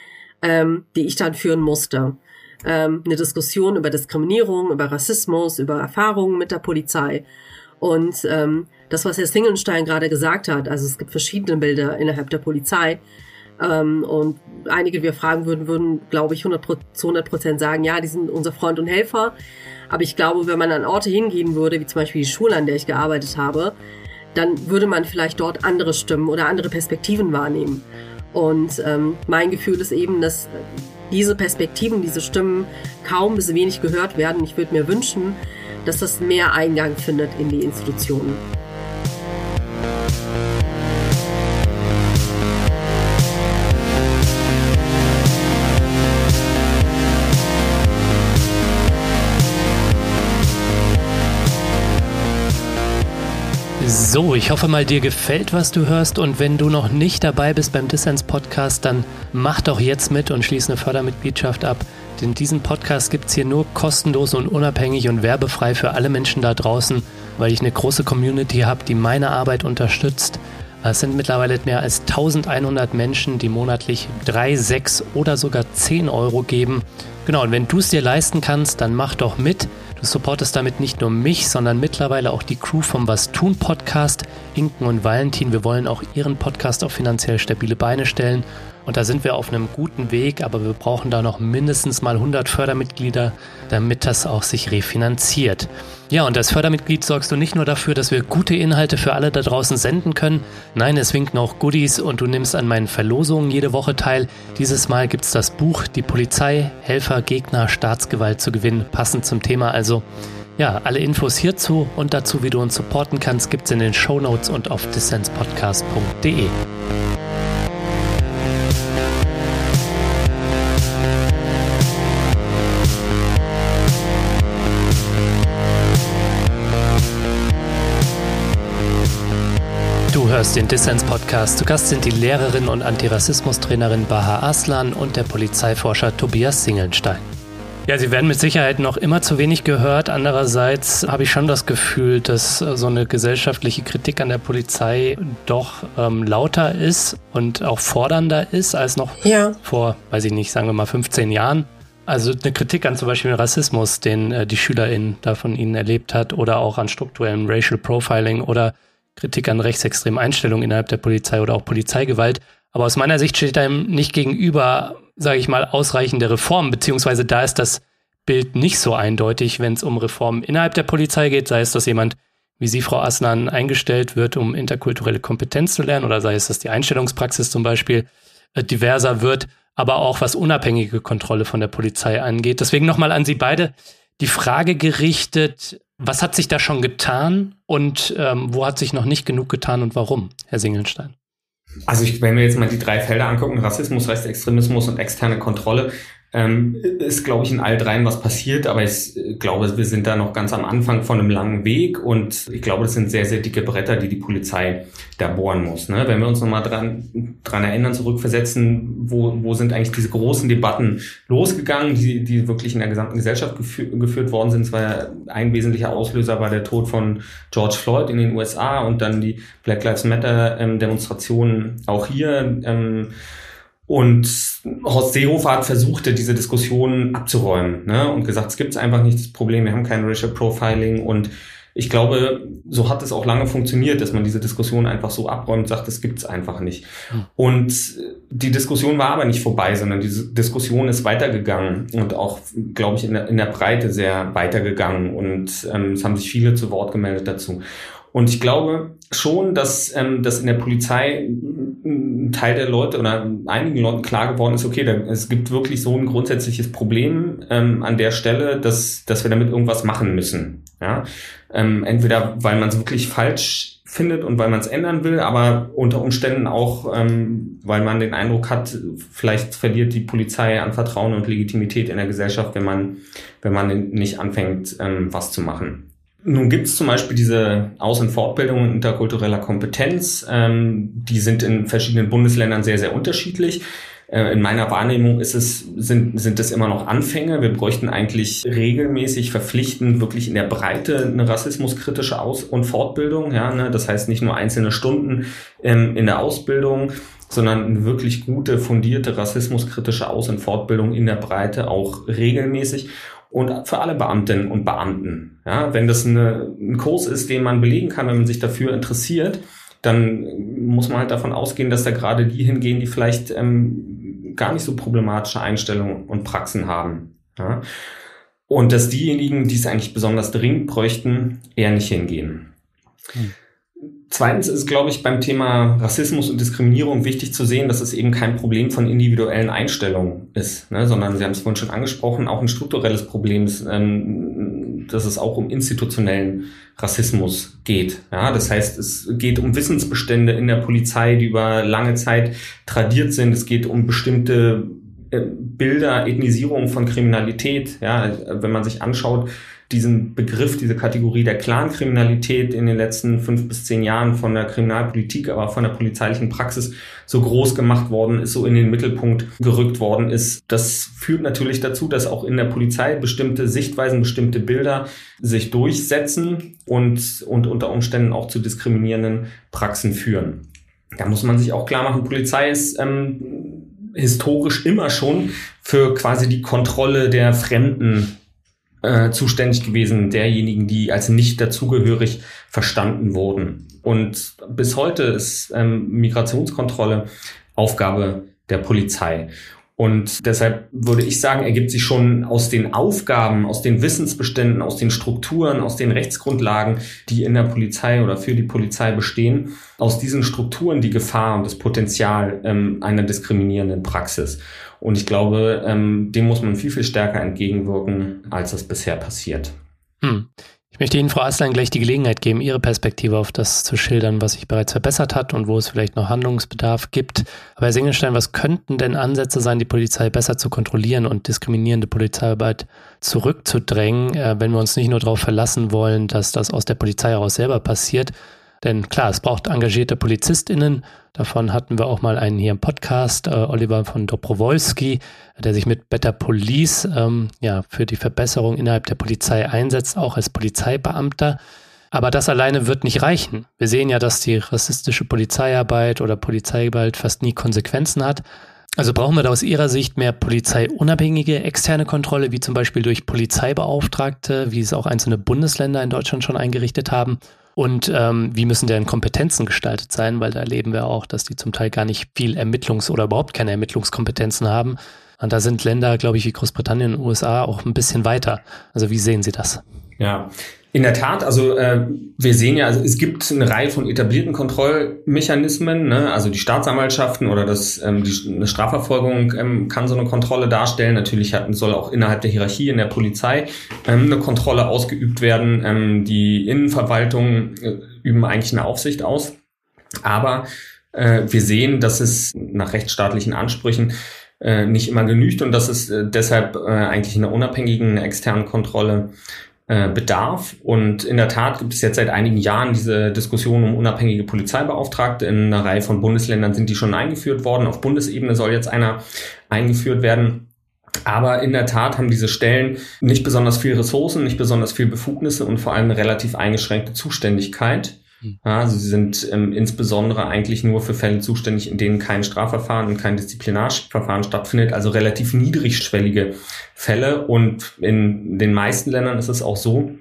ähm, die ich dann führen musste. Ähm, eine Diskussion über Diskriminierung, über Rassismus, über Erfahrungen mit der Polizei. Und ähm, das, was Herr Singelstein gerade gesagt hat, also es gibt verschiedene Bilder innerhalb der Polizei, ähm, und einige, wir fragen würden, würden, glaube ich, 100 zu 100 Prozent sagen, ja, die sind unser Freund und Helfer. Aber ich glaube, wenn man an Orte hingehen würde, wie zum Beispiel die Schule, an der ich gearbeitet habe, dann würde man vielleicht dort andere Stimmen oder andere Perspektiven wahrnehmen. Und ähm, mein Gefühl ist eben, dass diese Perspektiven, diese Stimmen kaum bis wenig gehört werden. Ich würde mir wünschen, dass das mehr Eingang findet in die Institutionen. So, ich hoffe mal, dir gefällt, was du hörst. Und wenn du noch nicht dabei bist beim Dissens Podcast, dann mach doch jetzt mit und schließ eine Fördermitgliedschaft ab. Denn diesen Podcast gibt es hier nur kostenlos und unabhängig und werbefrei für alle Menschen da draußen, weil ich eine große Community habe, die meine Arbeit unterstützt. Es sind mittlerweile mehr als 1100 Menschen, die monatlich 3, 6 oder sogar 10 Euro geben. Genau, und wenn du es dir leisten kannst, dann mach doch mit. Du supportest damit nicht nur mich, sondern mittlerweile auch die Crew vom Was tun Podcast, Inken und Valentin. Wir wollen auch ihren Podcast auf finanziell stabile Beine stellen. Und da sind wir auf einem guten Weg, aber wir brauchen da noch mindestens mal 100 Fördermitglieder, damit das auch sich refinanziert. Ja, und als Fördermitglied sorgst du nicht nur dafür, dass wir gute Inhalte für alle da draußen senden können. Nein, es winken auch Goodies und du nimmst an meinen Verlosungen jede Woche teil. Dieses Mal gibt's das Buch Die Polizei, Helfer, Gegner, Staatsgewalt zu gewinnen, passend zum Thema also. Ja, alle Infos hierzu und dazu, wie du uns supporten kannst, gibt's in den Show Notes und auf dissenspodcast.de. hörst den Dissens-Podcast. Zu Gast sind die Lehrerin und Antirassismus-Trainerin Baha Aslan und der Polizeiforscher Tobias Singelnstein. Ja, sie werden mit Sicherheit noch immer zu wenig gehört. Andererseits habe ich schon das Gefühl, dass so eine gesellschaftliche Kritik an der Polizei doch ähm, lauter ist und auch fordernder ist als noch ja. vor, weiß ich nicht, sagen wir mal 15 Jahren. Also eine Kritik an zum Beispiel Rassismus, den äh, die SchülerInnen da von ihnen erlebt hat, oder auch an strukturellem Racial Profiling oder Kritik an rechtsextremen Einstellungen innerhalb der Polizei oder auch Polizeigewalt. Aber aus meiner Sicht steht einem nicht gegenüber, sage ich mal, ausreichende Reformen, beziehungsweise da ist das Bild nicht so eindeutig, wenn es um Reformen innerhalb der Polizei geht, sei es, dass jemand wie Sie, Frau Asnan, eingestellt wird, um interkulturelle Kompetenz zu lernen, oder sei es, dass die Einstellungspraxis zum Beispiel äh, diverser wird, aber auch was unabhängige Kontrolle von der Polizei angeht. Deswegen nochmal an Sie beide die Frage gerichtet, was hat sich da schon getan und ähm, wo hat sich noch nicht genug getan und warum, Herr Singelstein? Also ich, wenn wir jetzt mal die drei Felder angucken, Rassismus, Rechtsextremismus und externe Kontrolle, ähm, ist, glaube ich, in all dreien was passiert, aber ich äh, glaube, wir sind da noch ganz am Anfang von einem langen Weg und ich glaube, das sind sehr, sehr dicke Bretter, die die Polizei da bohren muss. Ne? Wenn wir uns nochmal dran, dran erinnern, zurückversetzen, wo, wo sind eigentlich diese großen Debatten losgegangen, die, die wirklich in der gesamten Gesellschaft gefü geführt worden sind. Es war ein wesentlicher Auslöser war der Tod von George Floyd in den USA und dann die Black Lives Matter ähm, Demonstrationen auch hier. Ähm, und Horst Seehofer hat versucht, diese Diskussion abzuräumen ne? und gesagt, es gibt einfach nicht das Problem, wir haben kein Racial Profiling und ich glaube, so hat es auch lange funktioniert, dass man diese Diskussion einfach so abräumt und sagt, das gibt's einfach nicht. Hm. Und die Diskussion war aber nicht vorbei, sondern diese Diskussion ist weitergegangen und auch, glaube ich, in der, in der Breite sehr weitergegangen und ähm, es haben sich viele zu Wort gemeldet dazu. Und ich glaube schon, dass, ähm, dass in der Polizei ein Teil der Leute oder einigen Leuten klar geworden ist, okay, da, es gibt wirklich so ein grundsätzliches Problem ähm, an der Stelle, dass, dass wir damit irgendwas machen müssen. Ja? Ähm, entweder weil man es wirklich falsch findet und weil man es ändern will, aber unter Umständen auch, ähm, weil man den Eindruck hat, vielleicht verliert die Polizei an Vertrauen und Legitimität in der Gesellschaft, wenn man, wenn man nicht anfängt, ähm, was zu machen. Nun gibt es zum Beispiel diese Aus- und Fortbildungen interkultureller Kompetenz. Ähm, die sind in verschiedenen Bundesländern sehr, sehr unterschiedlich. Äh, in meiner Wahrnehmung ist es, sind, sind es immer noch Anfänge. Wir bräuchten eigentlich regelmäßig verpflichtend wirklich in der Breite eine rassismuskritische Aus- und Fortbildung. Ja, ne? Das heißt nicht nur einzelne Stunden ähm, in der Ausbildung, sondern eine wirklich gute, fundierte rassismuskritische Aus- und Fortbildung in der Breite auch regelmäßig und für alle Beamtinnen und Beamten. Ja, wenn das eine, ein Kurs ist, den man belegen kann, wenn man sich dafür interessiert, dann muss man halt davon ausgehen, dass da gerade die hingehen, die vielleicht ähm, gar nicht so problematische Einstellungen und Praxen haben. Ja? Und dass diejenigen, die es eigentlich besonders dringend bräuchten, eher nicht hingehen. Hm. Zweitens ist, glaube ich, beim Thema Rassismus und Diskriminierung wichtig zu sehen, dass es eben kein Problem von individuellen Einstellungen ist, ne, sondern Sie haben es vorhin schon angesprochen, auch ein strukturelles Problem ist, ähm, dass es auch um institutionellen Rassismus geht. Ja, das heißt, es geht um Wissensbestände in der Polizei, die über lange Zeit tradiert sind. Es geht um bestimmte äh, Bilder, Ethnisierung von Kriminalität. Ja, wenn man sich anschaut, diesen Begriff, diese Kategorie der Clankriminalität in den letzten fünf bis zehn Jahren von der Kriminalpolitik, aber von der polizeilichen Praxis so groß gemacht worden ist, so in den Mittelpunkt gerückt worden ist. Das führt natürlich dazu, dass auch in der Polizei bestimmte Sichtweisen, bestimmte Bilder sich durchsetzen und, und unter Umständen auch zu diskriminierenden Praxen führen. Da muss man sich auch klar machen, Polizei ist ähm, historisch immer schon für quasi die Kontrolle der Fremden äh, zuständig gewesen, derjenigen, die als nicht dazugehörig verstanden wurden. Und bis heute ist ähm, Migrationskontrolle Aufgabe der Polizei. Und deshalb würde ich sagen, ergibt sich schon aus den Aufgaben, aus den Wissensbeständen, aus den Strukturen, aus den Rechtsgrundlagen, die in der Polizei oder für die Polizei bestehen, aus diesen Strukturen die Gefahr und das Potenzial ähm, einer diskriminierenden Praxis. Und ich glaube, ähm, dem muss man viel, viel stärker entgegenwirken, als das bisher passiert. Hm. Ich möchte Ihnen, Frau Aslan, gleich die Gelegenheit geben, Ihre Perspektive auf das zu schildern, was sich bereits verbessert hat und wo es vielleicht noch Handlungsbedarf gibt. Aber Herr Singelstein, was könnten denn Ansätze sein, die Polizei besser zu kontrollieren und diskriminierende Polizeiarbeit zurückzudrängen, äh, wenn wir uns nicht nur darauf verlassen wollen, dass das aus der Polizei heraus selber passiert, Denn klar, es braucht engagierte PolizistInnen. Davon hatten wir auch mal einen hier im Podcast, äh, Oliver von Dobrowolski, der sich mit Better Police ähm, ja, für die Verbesserung innerhalb der Polizei einsetzt, auch als Polizeibeamter. Aber das alleine wird nicht reichen. Wir sehen ja, dass die rassistische Polizeiarbeit oder Polizeigewalt fast nie Konsequenzen hat. Also brauchen wir da aus Ihrer Sicht mehr polizeiunabhängige externe Kontrolle, wie zum Beispiel durch Polizeibeauftragte, wie es auch einzelne Bundesländer in Deutschland schon eingerichtet haben? Und ähm, wie müssen deren Kompetenzen gestaltet sein? Weil da erleben wir auch, dass die zum Teil gar nicht viel Ermittlungs- oder überhaupt keine Ermittlungskompetenzen haben. Und da sind Länder, glaube ich, wie Großbritannien und USA auch ein bisschen weiter. Also wie sehen Sie das? Ja, in der Tat, also äh, wir sehen ja, also es gibt eine Reihe von etablierten Kontrollmechanismen, ne? also die Staatsanwaltschaften oder das, ähm, die, eine Strafverfolgung ähm, kann so eine Kontrolle darstellen. Natürlich hat, soll auch innerhalb der Hierarchie in der Polizei ähm, eine Kontrolle ausgeübt werden. Ähm, die Innenverwaltung äh, üben eigentlich eine Aufsicht aus. Aber äh, wir sehen, dass es nach rechtsstaatlichen Ansprüchen äh, nicht immer genügt und dass es äh, deshalb äh, eigentlich einer unabhängigen externen Kontrolle äh, Bedarf. Und in der Tat gibt es jetzt seit einigen Jahren diese Diskussion um unabhängige Polizeibeauftragte. In einer Reihe von Bundesländern sind die schon eingeführt worden. Auf Bundesebene soll jetzt einer eingeführt werden. Aber in der Tat haben diese Stellen nicht besonders viel Ressourcen, nicht besonders viel Befugnisse und vor allem eine relativ eingeschränkte Zuständigkeit. Hm. Ja, also sie sind ähm, insbesondere eigentlich nur für Fälle zuständig, in denen kein Strafverfahren und kein Disziplinarverfahren stattfindet, also relativ niedrigschwellige Fälle. Und in den meisten Ländern ist es auch so,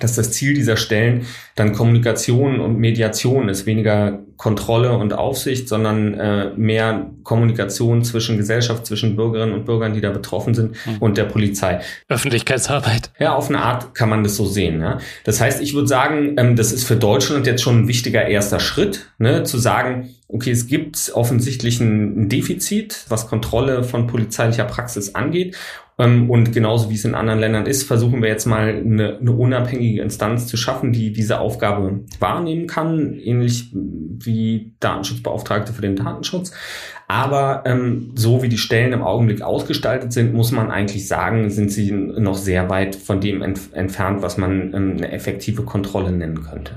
dass das Ziel dieser Stellen dann Kommunikation und Mediation ist, weniger Kontrolle und Aufsicht, sondern äh, mehr Kommunikation zwischen Gesellschaft, zwischen Bürgerinnen und Bürgern, die da betroffen sind, mhm. und der Polizei. Öffentlichkeitsarbeit. Ja, auf eine Art kann man das so sehen. Ja. Das heißt, ich würde sagen, ähm, das ist für Deutschland jetzt schon ein wichtiger erster Schritt, ne, zu sagen, okay, es gibt offensichtlich ein Defizit, was Kontrolle von polizeilicher Praxis angeht. Ähm, und genauso wie es in anderen Ländern ist, versuchen wir jetzt mal eine, eine unabhängige Instanz zu schaffen, die diese Aufgabe wahrnehmen kann, ähnlich wie Datenschutzbeauftragte für den Datenschutz. Aber ähm, so wie die Stellen im Augenblick ausgestaltet sind, muss man eigentlich sagen, sind sie noch sehr weit von dem ent entfernt, was man ähm, eine effektive Kontrolle nennen könnte.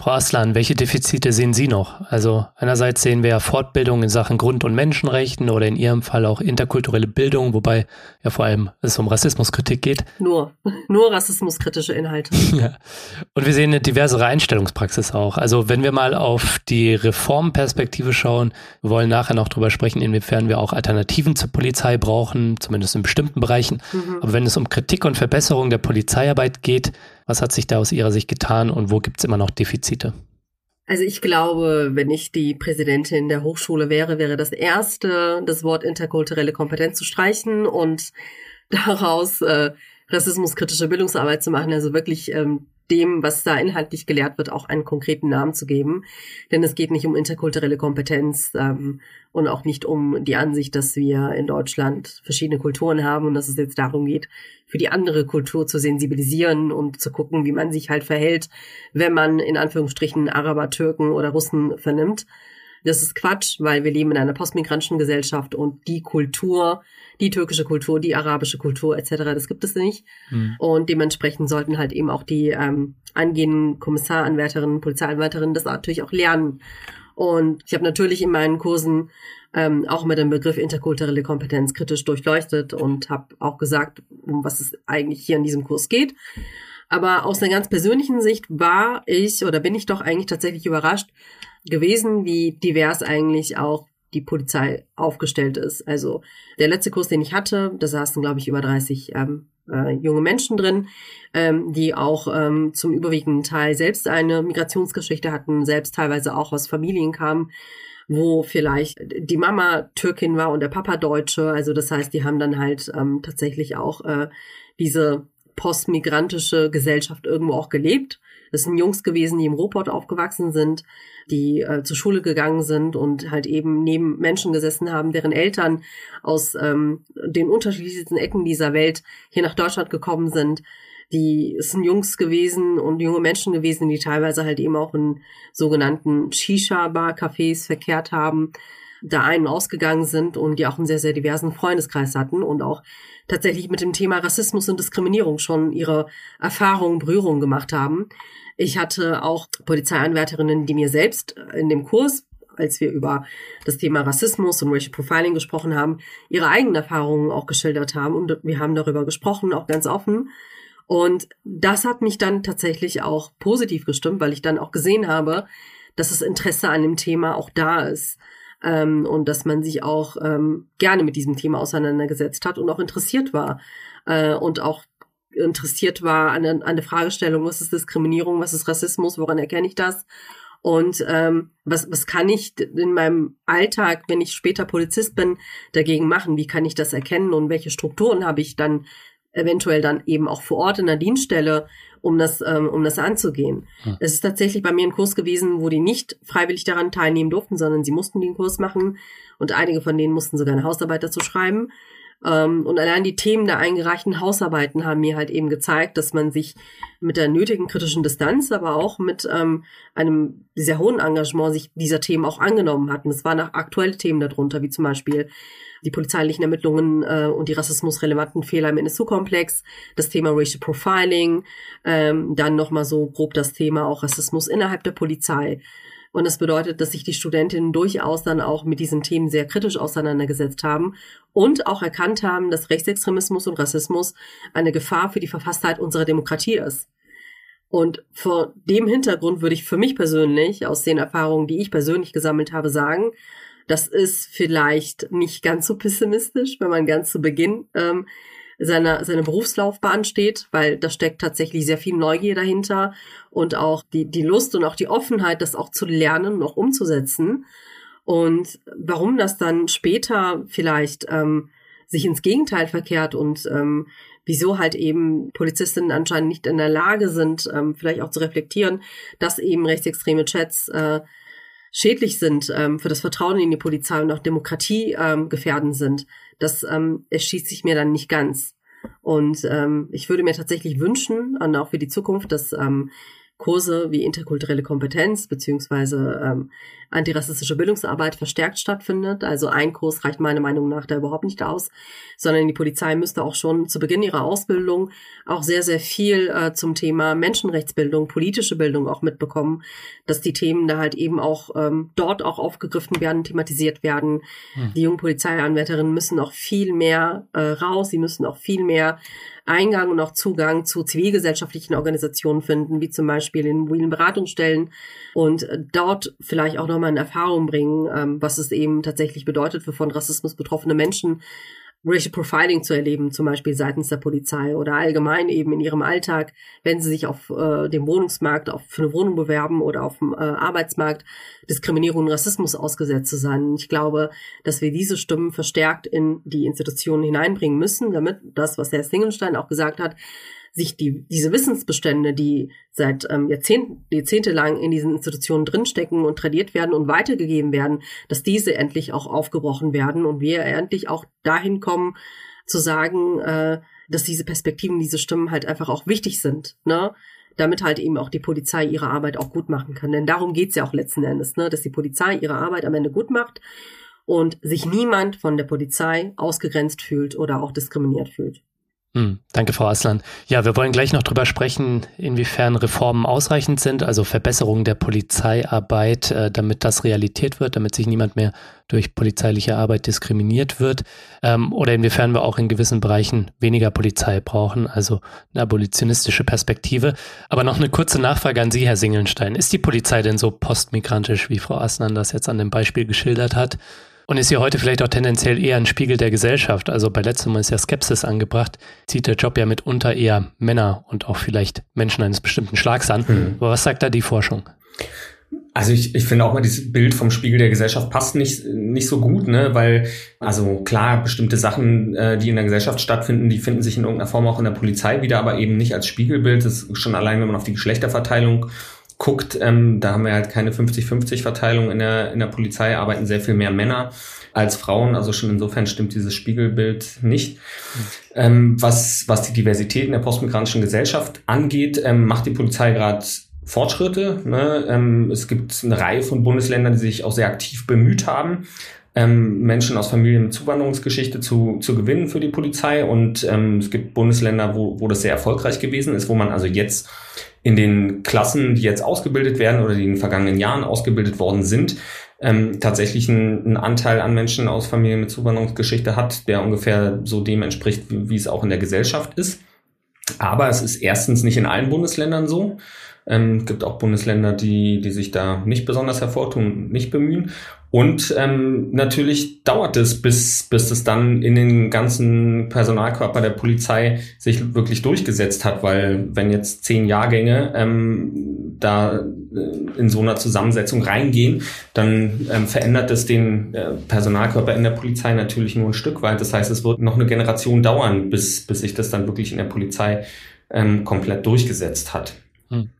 Frau Aslan, welche Defizite sehen Sie noch? Also einerseits sehen wir ja Fortbildung in Sachen Grund- und Menschenrechten oder in Ihrem Fall auch interkulturelle Bildung, wobei ja vor allem es um Rassismuskritik geht. Nur, *laughs* nur rassismuskritische Inhalte. *laughs* ja. Und wir sehen eine diversere Einstellungspraxis auch. Also wenn wir mal auf die Reformperspektive schauen, wir wollen nachher noch drüber sprechen, inwiefern wir auch Alternativen zur Polizei brauchen, zumindest in bestimmten Bereichen. Mhm. Aber wenn es um Kritik und Verbesserung der Polizeiarbeit geht, was hat sich da aus Ihrer Sicht getan und wo gibt es immer noch Defizite? Also ich glaube, wenn ich die Präsidentin der Hochschule wäre, wäre das erste, das Wort interkulturelle Kompetenz zu streichen und *laughs* daraus äh, rassismuskritische Bildungsarbeit zu machen, also wirklich ähm, dem, was da inhaltlich gelehrt wird, auch einen konkreten Namen zu geben. Denn es geht nicht um interkulturelle Kompetenz ähm, und auch nicht um die Ansicht, dass wir in Deutschland verschiedene Kulturen haben und dass es jetzt darum geht, für die andere Kultur zu sensibilisieren und zu gucken, wie man sich halt verhält, wenn man in Anführungsstrichen Araber, Türken oder Russen vernimmt. Das ist Quatsch, weil wir leben in einer postmigrantischen Gesellschaft und die Kultur, die türkische Kultur, die arabische Kultur etc., das gibt es nicht. Mhm. Und dementsprechend sollten halt eben auch die ähm, angehenden Kommissaranwärterinnen, Polizeianwärterinnen das natürlich auch lernen. Und ich habe natürlich in meinen Kursen ähm, auch mit dem Begriff interkulturelle Kompetenz kritisch durchleuchtet und habe auch gesagt, um was es eigentlich hier in diesem Kurs geht. Aber aus einer ganz persönlichen Sicht war ich oder bin ich doch eigentlich tatsächlich überrascht gewesen, wie divers eigentlich auch die Polizei aufgestellt ist. Also der letzte Kurs, den ich hatte, da saßen, glaube ich, über 30 ähm, äh, junge Menschen drin, ähm, die auch ähm, zum überwiegenden Teil selbst eine Migrationsgeschichte hatten, selbst teilweise auch aus Familien kamen, wo vielleicht die Mama Türkin war und der Papa Deutsche. Also das heißt, die haben dann halt ähm, tatsächlich auch äh, diese postmigrantische Gesellschaft irgendwo auch gelebt. Das sind Jungs gewesen, die im Ruhrpott aufgewachsen sind, die äh, zur Schule gegangen sind und halt eben neben Menschen gesessen haben, deren Eltern aus ähm, den unterschiedlichsten Ecken dieser Welt hier nach Deutschland gekommen sind. Die es sind Jungs gewesen und junge Menschen gewesen, die teilweise halt eben auch in sogenannten Shisha-Bar-Cafés verkehrt haben da ein- und ausgegangen sind und die auch einen sehr, sehr diversen Freundeskreis hatten und auch tatsächlich mit dem Thema Rassismus und Diskriminierung schon ihre Erfahrungen, Berührungen gemacht haben. Ich hatte auch Polizeianwärterinnen, die mir selbst in dem Kurs, als wir über das Thema Rassismus und Racial Profiling gesprochen haben, ihre eigenen Erfahrungen auch geschildert haben und wir haben darüber gesprochen, auch ganz offen. Und das hat mich dann tatsächlich auch positiv gestimmt, weil ich dann auch gesehen habe, dass das Interesse an dem Thema auch da ist ähm, und dass man sich auch ähm, gerne mit diesem Thema auseinandergesetzt hat und auch interessiert war. Äh, und auch interessiert war an, an der Fragestellung, was ist Diskriminierung, was ist Rassismus, woran erkenne ich das? Und ähm, was, was kann ich in meinem Alltag, wenn ich später Polizist bin, dagegen machen? Wie kann ich das erkennen? Und welche Strukturen habe ich dann eventuell dann eben auch vor Ort in der Dienststelle, um das, ähm, um das anzugehen. Hm. Es ist tatsächlich bei mir ein Kurs gewesen, wo die nicht freiwillig daran teilnehmen durften, sondern sie mussten den Kurs machen und einige von denen mussten sogar eine Hausarbeit dazu schreiben. Ähm, und allein die Themen der eingereichten Hausarbeiten haben mir halt eben gezeigt, dass man sich mit der nötigen kritischen Distanz, aber auch mit ähm, einem sehr hohen Engagement sich dieser Themen auch angenommen hatten. Es waren auch aktuelle Themen darunter, wie zum Beispiel die polizeilichen Ermittlungen äh, und die rassismusrelevanten Fehler im NSU-Komplex, das Thema Racial Profiling, ähm, dann nochmal so grob das Thema auch Rassismus innerhalb der Polizei. Und das bedeutet, dass sich die Studentinnen durchaus dann auch mit diesen Themen sehr kritisch auseinandergesetzt haben und auch erkannt haben, dass Rechtsextremismus und Rassismus eine Gefahr für die Verfasstheit unserer Demokratie ist. Und vor dem Hintergrund würde ich für mich persönlich, aus den Erfahrungen, die ich persönlich gesammelt habe, sagen, das ist vielleicht nicht ganz so pessimistisch, wenn man ganz zu Beginn ähm, seiner, seiner Berufslaufbahn steht, weil da steckt tatsächlich sehr viel Neugier dahinter und auch die, die Lust und auch die Offenheit, das auch zu lernen und auch umzusetzen. Und warum das dann später vielleicht ähm, sich ins Gegenteil verkehrt und ähm, wieso halt eben Polizistinnen anscheinend nicht in der Lage sind, ähm, vielleicht auch zu reflektieren, dass eben rechtsextreme Chats äh, schädlich sind ähm, für das Vertrauen in die Polizei und auch Demokratie ähm, gefährden sind, das ähm, erschließt sich mir dann nicht ganz. Und ähm, ich würde mir tatsächlich wünschen, und auch für die Zukunft, dass ähm, Kurse wie interkulturelle Kompetenz beziehungsweise ähm, antirassistische Bildungsarbeit verstärkt stattfindet. Also ein Kurs reicht meiner Meinung nach da überhaupt nicht aus, sondern die Polizei müsste auch schon zu Beginn ihrer Ausbildung auch sehr, sehr viel äh, zum Thema Menschenrechtsbildung, politische Bildung auch mitbekommen, dass die Themen da halt eben auch ähm, dort auch aufgegriffen werden, thematisiert werden. Hm. Die jungen Polizeianwärterinnen müssen auch viel mehr äh, raus, sie müssen auch viel mehr Eingang und auch Zugang zu zivilgesellschaftlichen Organisationen finden, wie zum Beispiel in mobilen Beratungsstellen und äh, dort vielleicht auch nochmal in Erfahrung bringen, ähm, was es eben tatsächlich bedeutet für von Rassismus betroffene Menschen, Racial Profiling zu erleben, zum Beispiel seitens der Polizei oder allgemein eben in ihrem Alltag, wenn sie sich auf äh, dem Wohnungsmarkt auf, für eine Wohnung bewerben oder auf dem äh, Arbeitsmarkt Diskriminierung und Rassismus ausgesetzt zu sein. Ich glaube, dass wir diese Stimmen verstärkt in die Institutionen hineinbringen müssen, damit das, was Herr Singenstein auch gesagt hat, sich die, diese Wissensbestände, die seit ähm, Jahrzehnten, jahrzehntelang in diesen Institutionen drinstecken und tradiert werden und weitergegeben werden, dass diese endlich auch aufgebrochen werden und wir endlich auch dahin kommen, zu sagen, äh, dass diese Perspektiven, diese Stimmen halt einfach auch wichtig sind, ne? damit halt eben auch die Polizei ihre Arbeit auch gut machen kann. Denn darum geht's ja auch letzten Endes, ne? dass die Polizei ihre Arbeit am Ende gut macht und sich niemand von der Polizei ausgegrenzt fühlt oder auch diskriminiert fühlt. Hm, danke, Frau Aslan. Ja, wir wollen gleich noch drüber sprechen, inwiefern Reformen ausreichend sind, also Verbesserungen der Polizeiarbeit, äh, damit das Realität wird, damit sich niemand mehr durch polizeiliche Arbeit diskriminiert wird, ähm, oder inwiefern wir auch in gewissen Bereichen weniger Polizei brauchen, also eine abolitionistische Perspektive. Aber noch eine kurze Nachfrage an Sie, Herr Singelstein. Ist die Polizei denn so postmigrantisch, wie Frau Aslan das jetzt an dem Beispiel geschildert hat? Und ist ja heute vielleicht auch tendenziell eher ein Spiegel der Gesellschaft. Also bei letztem Mal ist ja Skepsis angebracht, zieht der Job ja mitunter eher Männer und auch vielleicht Menschen eines bestimmten Schlags an. Mhm. Aber was sagt da die Forschung? Also ich, ich finde auch mal dieses Bild vom Spiegel der Gesellschaft passt nicht, nicht so gut, ne? Weil, also klar, bestimmte Sachen, äh, die in der Gesellschaft stattfinden, die finden sich in irgendeiner Form auch in der Polizei wieder, aber eben nicht als Spiegelbild. Das ist schon allein, wenn man auf die Geschlechterverteilung guckt, ähm, da haben wir halt keine 50-50-Verteilung in der, in der Polizei, arbeiten sehr viel mehr Männer als Frauen. Also schon insofern stimmt dieses Spiegelbild nicht. Mhm. Ähm, was, was die Diversität in der postmigrantischen Gesellschaft angeht, ähm, macht die Polizei gerade Fortschritte. Ne? Ähm, es gibt eine Reihe von Bundesländern, die sich auch sehr aktiv bemüht haben, ähm, Menschen aus Familien mit Zuwanderungsgeschichte zu, zu gewinnen für die Polizei. Und ähm, es gibt Bundesländer, wo, wo das sehr erfolgreich gewesen ist, wo man also jetzt in den Klassen, die jetzt ausgebildet werden oder die in den vergangenen Jahren ausgebildet worden sind, ähm, tatsächlich einen, Anteil an Menschen aus Familien mit Zuwanderungsgeschichte hat, der ungefähr so dem entspricht, wie, wie es auch in der Gesellschaft ist. Aber es ist erstens nicht in allen Bundesländern so. Ähm, gibt auch Bundesländer, die, die sich da nicht besonders hervortun, nicht bemühen. Und ähm, natürlich dauert es, bis, bis es dann in den ganzen Personalkörper der Polizei sich wirklich durchgesetzt hat, weil wenn jetzt zehn Jahrgänge ähm, da äh, in so einer Zusammensetzung reingehen, dann ähm, verändert es den äh, Personalkörper in der Polizei natürlich nur ein Stück weit. Das heißt, es wird noch eine Generation dauern, bis, bis sich das dann wirklich in der Polizei ähm, komplett durchgesetzt hat. Hm.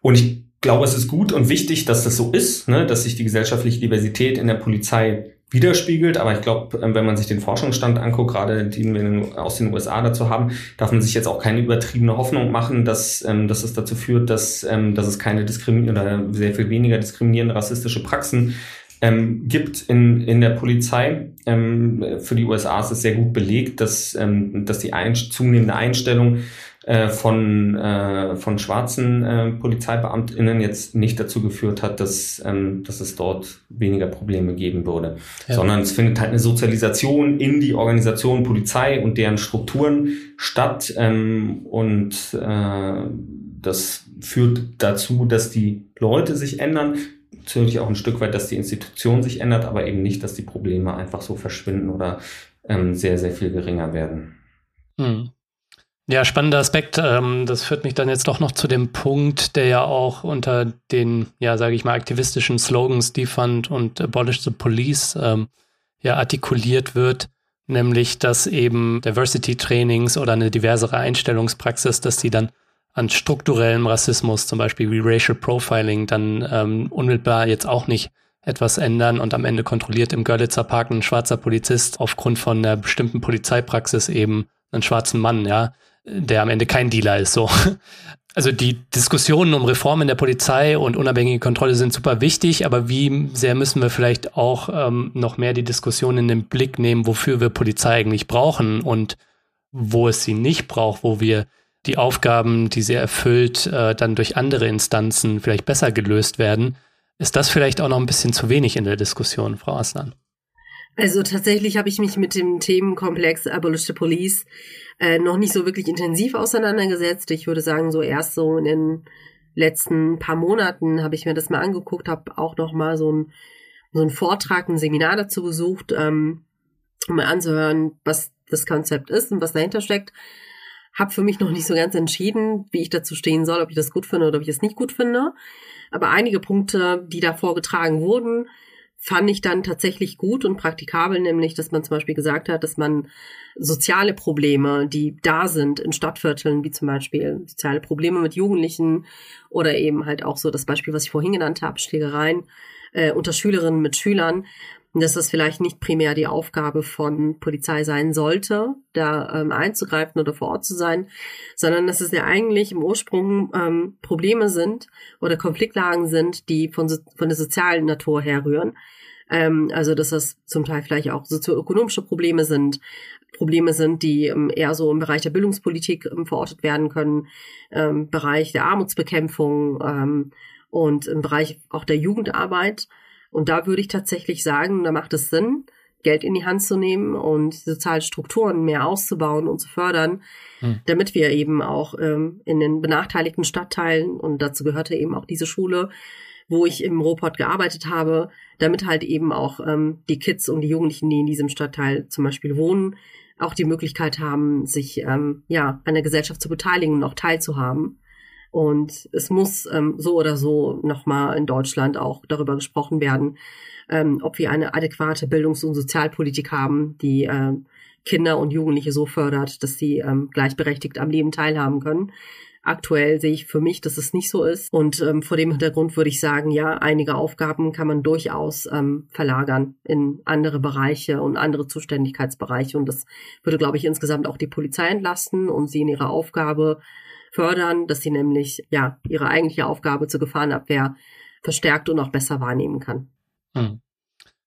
Und ich glaube, es ist gut und wichtig, dass das so ist, ne, dass sich die gesellschaftliche Diversität in der Polizei widerspiegelt. Aber ich glaube, ähm, wenn man sich den Forschungsstand anguckt, gerade den wir aus den USA dazu haben, darf man sich jetzt auch keine übertriebene Hoffnung machen, dass, ähm, dass es dazu führt, dass, ähm, dass es keine diskriminierende oder sehr viel weniger diskriminierende rassistische Praxen ähm, gibt in, in der Polizei. Ähm, für die USA ist es sehr gut belegt, dass, ähm, dass die ein, zunehmende Einstellung äh, von, äh, von schwarzen äh, PolizeibeamtInnen jetzt nicht dazu geführt hat, dass, ähm, dass es dort weniger Probleme geben würde. Ja. Sondern es findet halt eine Sozialisation in die Organisation Polizei und deren Strukturen statt. Ähm, und äh, das führt dazu, dass die Leute sich ändern, natürlich auch ein Stück weit, dass die Institution sich ändert, aber eben nicht, dass die Probleme einfach so verschwinden oder ähm, sehr, sehr viel geringer werden. Hm. Ja, spannender Aspekt. Ähm, das führt mich dann jetzt doch noch zu dem Punkt, der ja auch unter den, ja, sage ich mal, aktivistischen Slogans Defund und Abolish the Police ähm, ja artikuliert wird, nämlich dass eben Diversity-Trainings oder eine diversere Einstellungspraxis, dass die dann an strukturellem Rassismus, zum Beispiel wie Racial Profiling, dann ähm, unmittelbar jetzt auch nicht etwas ändern und am Ende kontrolliert im Görlitzer Park ein schwarzer Polizist aufgrund von einer bestimmten Polizeipraxis eben einen schwarzen Mann, ja der am Ende kein Dealer ist. So. *laughs* Also die Diskussionen um Reformen der Polizei und unabhängige Kontrolle sind super wichtig, aber wie sehr müssen wir vielleicht auch ähm, noch mehr die Diskussion in den Blick nehmen, wofür wir Polizei eigentlich brauchen und wo es sie nicht braucht, wo wir die Aufgaben, die sie erfüllt, äh, dann durch andere Instanzen vielleicht besser gelöst werden. Ist das vielleicht auch noch ein bisschen zu wenig in der Diskussion, Frau Aslan? Also tatsächlich habe ich mich mit dem Themenkomplex Abolish the Police äh, noch nicht so wirklich intensiv auseinandergesetzt. Ich würde sagen, so erst so in den letzten paar Monaten habe ich mir das mal angeguckt, habe auch noch mal so ein so ein Vortrag, ein Seminar dazu besucht, ähm, um mal anzuhören, was das Konzept ist und was dahinter steckt. Hab für mich noch nicht so ganz entschieden, wie ich dazu stehen soll, ob ich das gut finde oder ob ich es nicht gut finde. Aber einige Punkte, die da vorgetragen wurden, fand ich dann tatsächlich gut und praktikabel, nämlich, dass man zum Beispiel gesagt hat, dass man soziale Probleme, die da sind in Stadtvierteln, wie zum Beispiel soziale Probleme mit Jugendlichen oder eben halt auch so das Beispiel, was ich vorhin genannt habe, Schlägereien äh, unter Schülerinnen mit Schülern, dass das vielleicht nicht primär die Aufgabe von Polizei sein sollte, da ähm, einzugreifen oder vor Ort zu sein, sondern dass es ja eigentlich im Ursprung ähm, Probleme sind oder Konfliktlagen sind, die von, so, von der sozialen Natur herrühren. Ähm, also dass das zum Teil vielleicht auch sozioökonomische Probleme sind, Probleme sind, die ähm, eher so im Bereich der Bildungspolitik ähm, verortet werden können, ähm, Bereich der Armutsbekämpfung und im Bereich auch der Jugendarbeit. Und da würde ich tatsächlich sagen, da macht es Sinn, Geld in die Hand zu nehmen und soziale Strukturen mehr auszubauen und zu fördern, hm. damit wir eben auch ähm, in den benachteiligten Stadtteilen, und dazu gehörte eben auch diese Schule, wo ich im Robot gearbeitet habe, damit halt eben auch ähm, die Kids und die Jugendlichen, die in diesem Stadtteil zum Beispiel wohnen, auch die Möglichkeit haben, sich ähm, ja an der Gesellschaft zu beteiligen und auch teilzuhaben. Und es muss ähm, so oder so nochmal in Deutschland auch darüber gesprochen werden, ähm, ob wir eine adäquate Bildungs- und Sozialpolitik haben, die äh, Kinder und Jugendliche so fördert, dass sie ähm, gleichberechtigt am Leben teilhaben können. Aktuell sehe ich für mich, dass es nicht so ist. Und ähm, vor dem Hintergrund würde ich sagen, ja, einige Aufgaben kann man durchaus ähm, verlagern in andere Bereiche und andere Zuständigkeitsbereiche. Und das würde, glaube ich, insgesamt auch die Polizei entlasten und sie in ihrer Aufgabe fördern, dass sie nämlich ja ihre eigentliche Aufgabe zur Gefahrenabwehr verstärkt und auch besser wahrnehmen kann. Hm.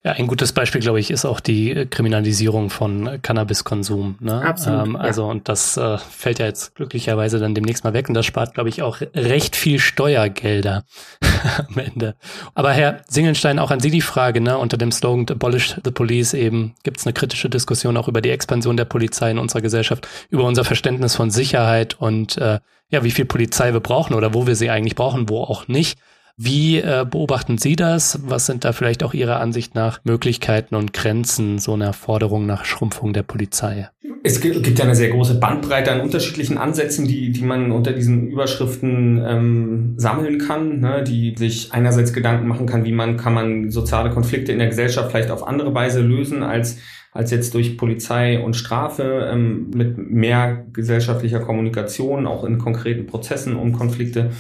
Ja, ein gutes Beispiel, glaube ich, ist auch die äh, Kriminalisierung von Cannabiskonsum. Ne? Absolut. Ähm, also, ja. und das äh, fällt ja jetzt glücklicherweise dann demnächst mal weg und das spart, glaube ich, auch recht viel Steuergelder *laughs* am Ende. Aber Herr Singelstein, auch an Sie die Frage, ne? unter dem Slogan Abolish the Police eben gibt es eine kritische Diskussion auch über die Expansion der Polizei in unserer Gesellschaft, über unser Verständnis von Sicherheit und äh, ja, wie viel Polizei wir brauchen oder wo wir sie eigentlich brauchen, wo auch nicht. Wie äh, beobachten Sie das? Was sind da vielleicht auch Ihrer Ansicht nach Möglichkeiten und Grenzen so einer Forderung nach Schrumpfung der Polizei? Es gibt ja eine sehr große Bandbreite an unterschiedlichen Ansätzen, die, die man unter diesen Überschriften ähm, sammeln kann, ne? die sich einerseits Gedanken machen kann, wie man kann man soziale Konflikte in der Gesellschaft vielleicht auf andere Weise lösen als als jetzt durch Polizei und Strafe ähm, mit mehr gesellschaftlicher Kommunikation, auch in konkreten Prozessen, um Konflikte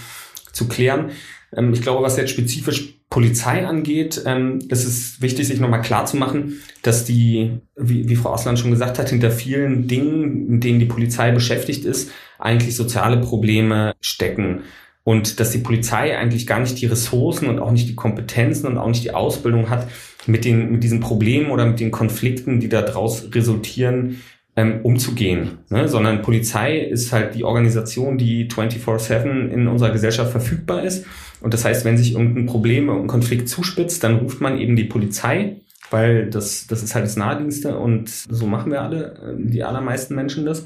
zu klären. Ähm, ich glaube, was jetzt spezifisch Polizei angeht, ähm, ist es wichtig, sich nochmal klar zu machen, dass die, wie, wie Frau Ausland schon gesagt hat, hinter vielen Dingen, in denen die Polizei beschäftigt ist, eigentlich soziale Probleme stecken. Und dass die Polizei eigentlich gar nicht die Ressourcen und auch nicht die Kompetenzen und auch nicht die Ausbildung hat, mit, den, mit diesen Problemen oder mit den Konflikten, die daraus resultieren, ähm, umzugehen. Ne? Sondern Polizei ist halt die Organisation, die 24-7 in unserer Gesellschaft verfügbar ist. Und das heißt, wenn sich irgendein Problem, irgendein Konflikt zuspitzt, dann ruft man eben die Polizei, weil das, das ist halt das Nahedienste und so machen wir alle, äh, die allermeisten Menschen das.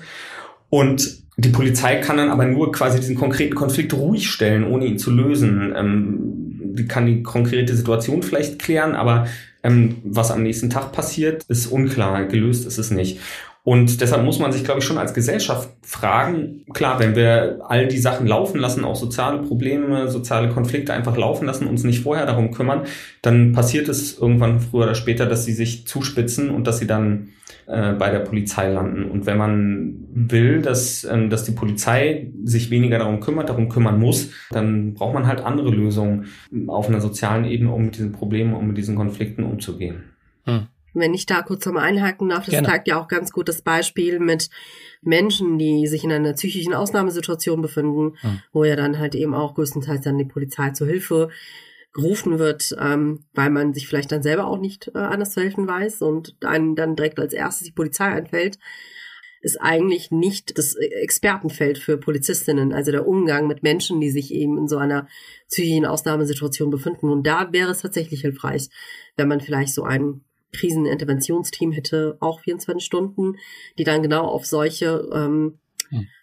Und die Polizei kann dann aber nur quasi diesen konkreten Konflikt ruhig stellen, ohne ihn zu lösen. Ähm, die kann die konkrete Situation vielleicht klären, aber ähm, was am nächsten Tag passiert, ist unklar. Gelöst ist es nicht. Und deshalb muss man sich, glaube ich, schon als Gesellschaft fragen, klar, wenn wir all die Sachen laufen lassen, auch soziale Probleme, soziale Konflikte einfach laufen lassen, uns nicht vorher darum kümmern, dann passiert es irgendwann früher oder später, dass sie sich zuspitzen und dass sie dann äh, bei der Polizei landen. Und wenn man will, dass, ähm, dass die Polizei sich weniger darum kümmert, darum kümmern muss, dann braucht man halt andere Lösungen auf einer sozialen Ebene, um mit diesen Problemen, um mit diesen Konflikten umzugehen. Hm. Wenn ich da kurz nochmal einhaken darf, das Gerne. zeigt ja auch ganz gut das Beispiel mit Menschen, die sich in einer psychischen Ausnahmesituation befinden, hm. wo ja dann halt eben auch größtenteils dann die Polizei zur Hilfe gerufen wird, ähm, weil man sich vielleicht dann selber auch nicht äh, anders zu helfen weiß und einem dann direkt als erstes die Polizei einfällt, ist eigentlich nicht das Expertenfeld für Polizistinnen, also der Umgang mit Menschen, die sich eben in so einer psychischen Ausnahmesituation befinden. Und da wäre es tatsächlich hilfreich, wenn man vielleicht so einen Kriseninterventionsteam hätte auch 24 Stunden, die dann genau auf solche ähm, hm.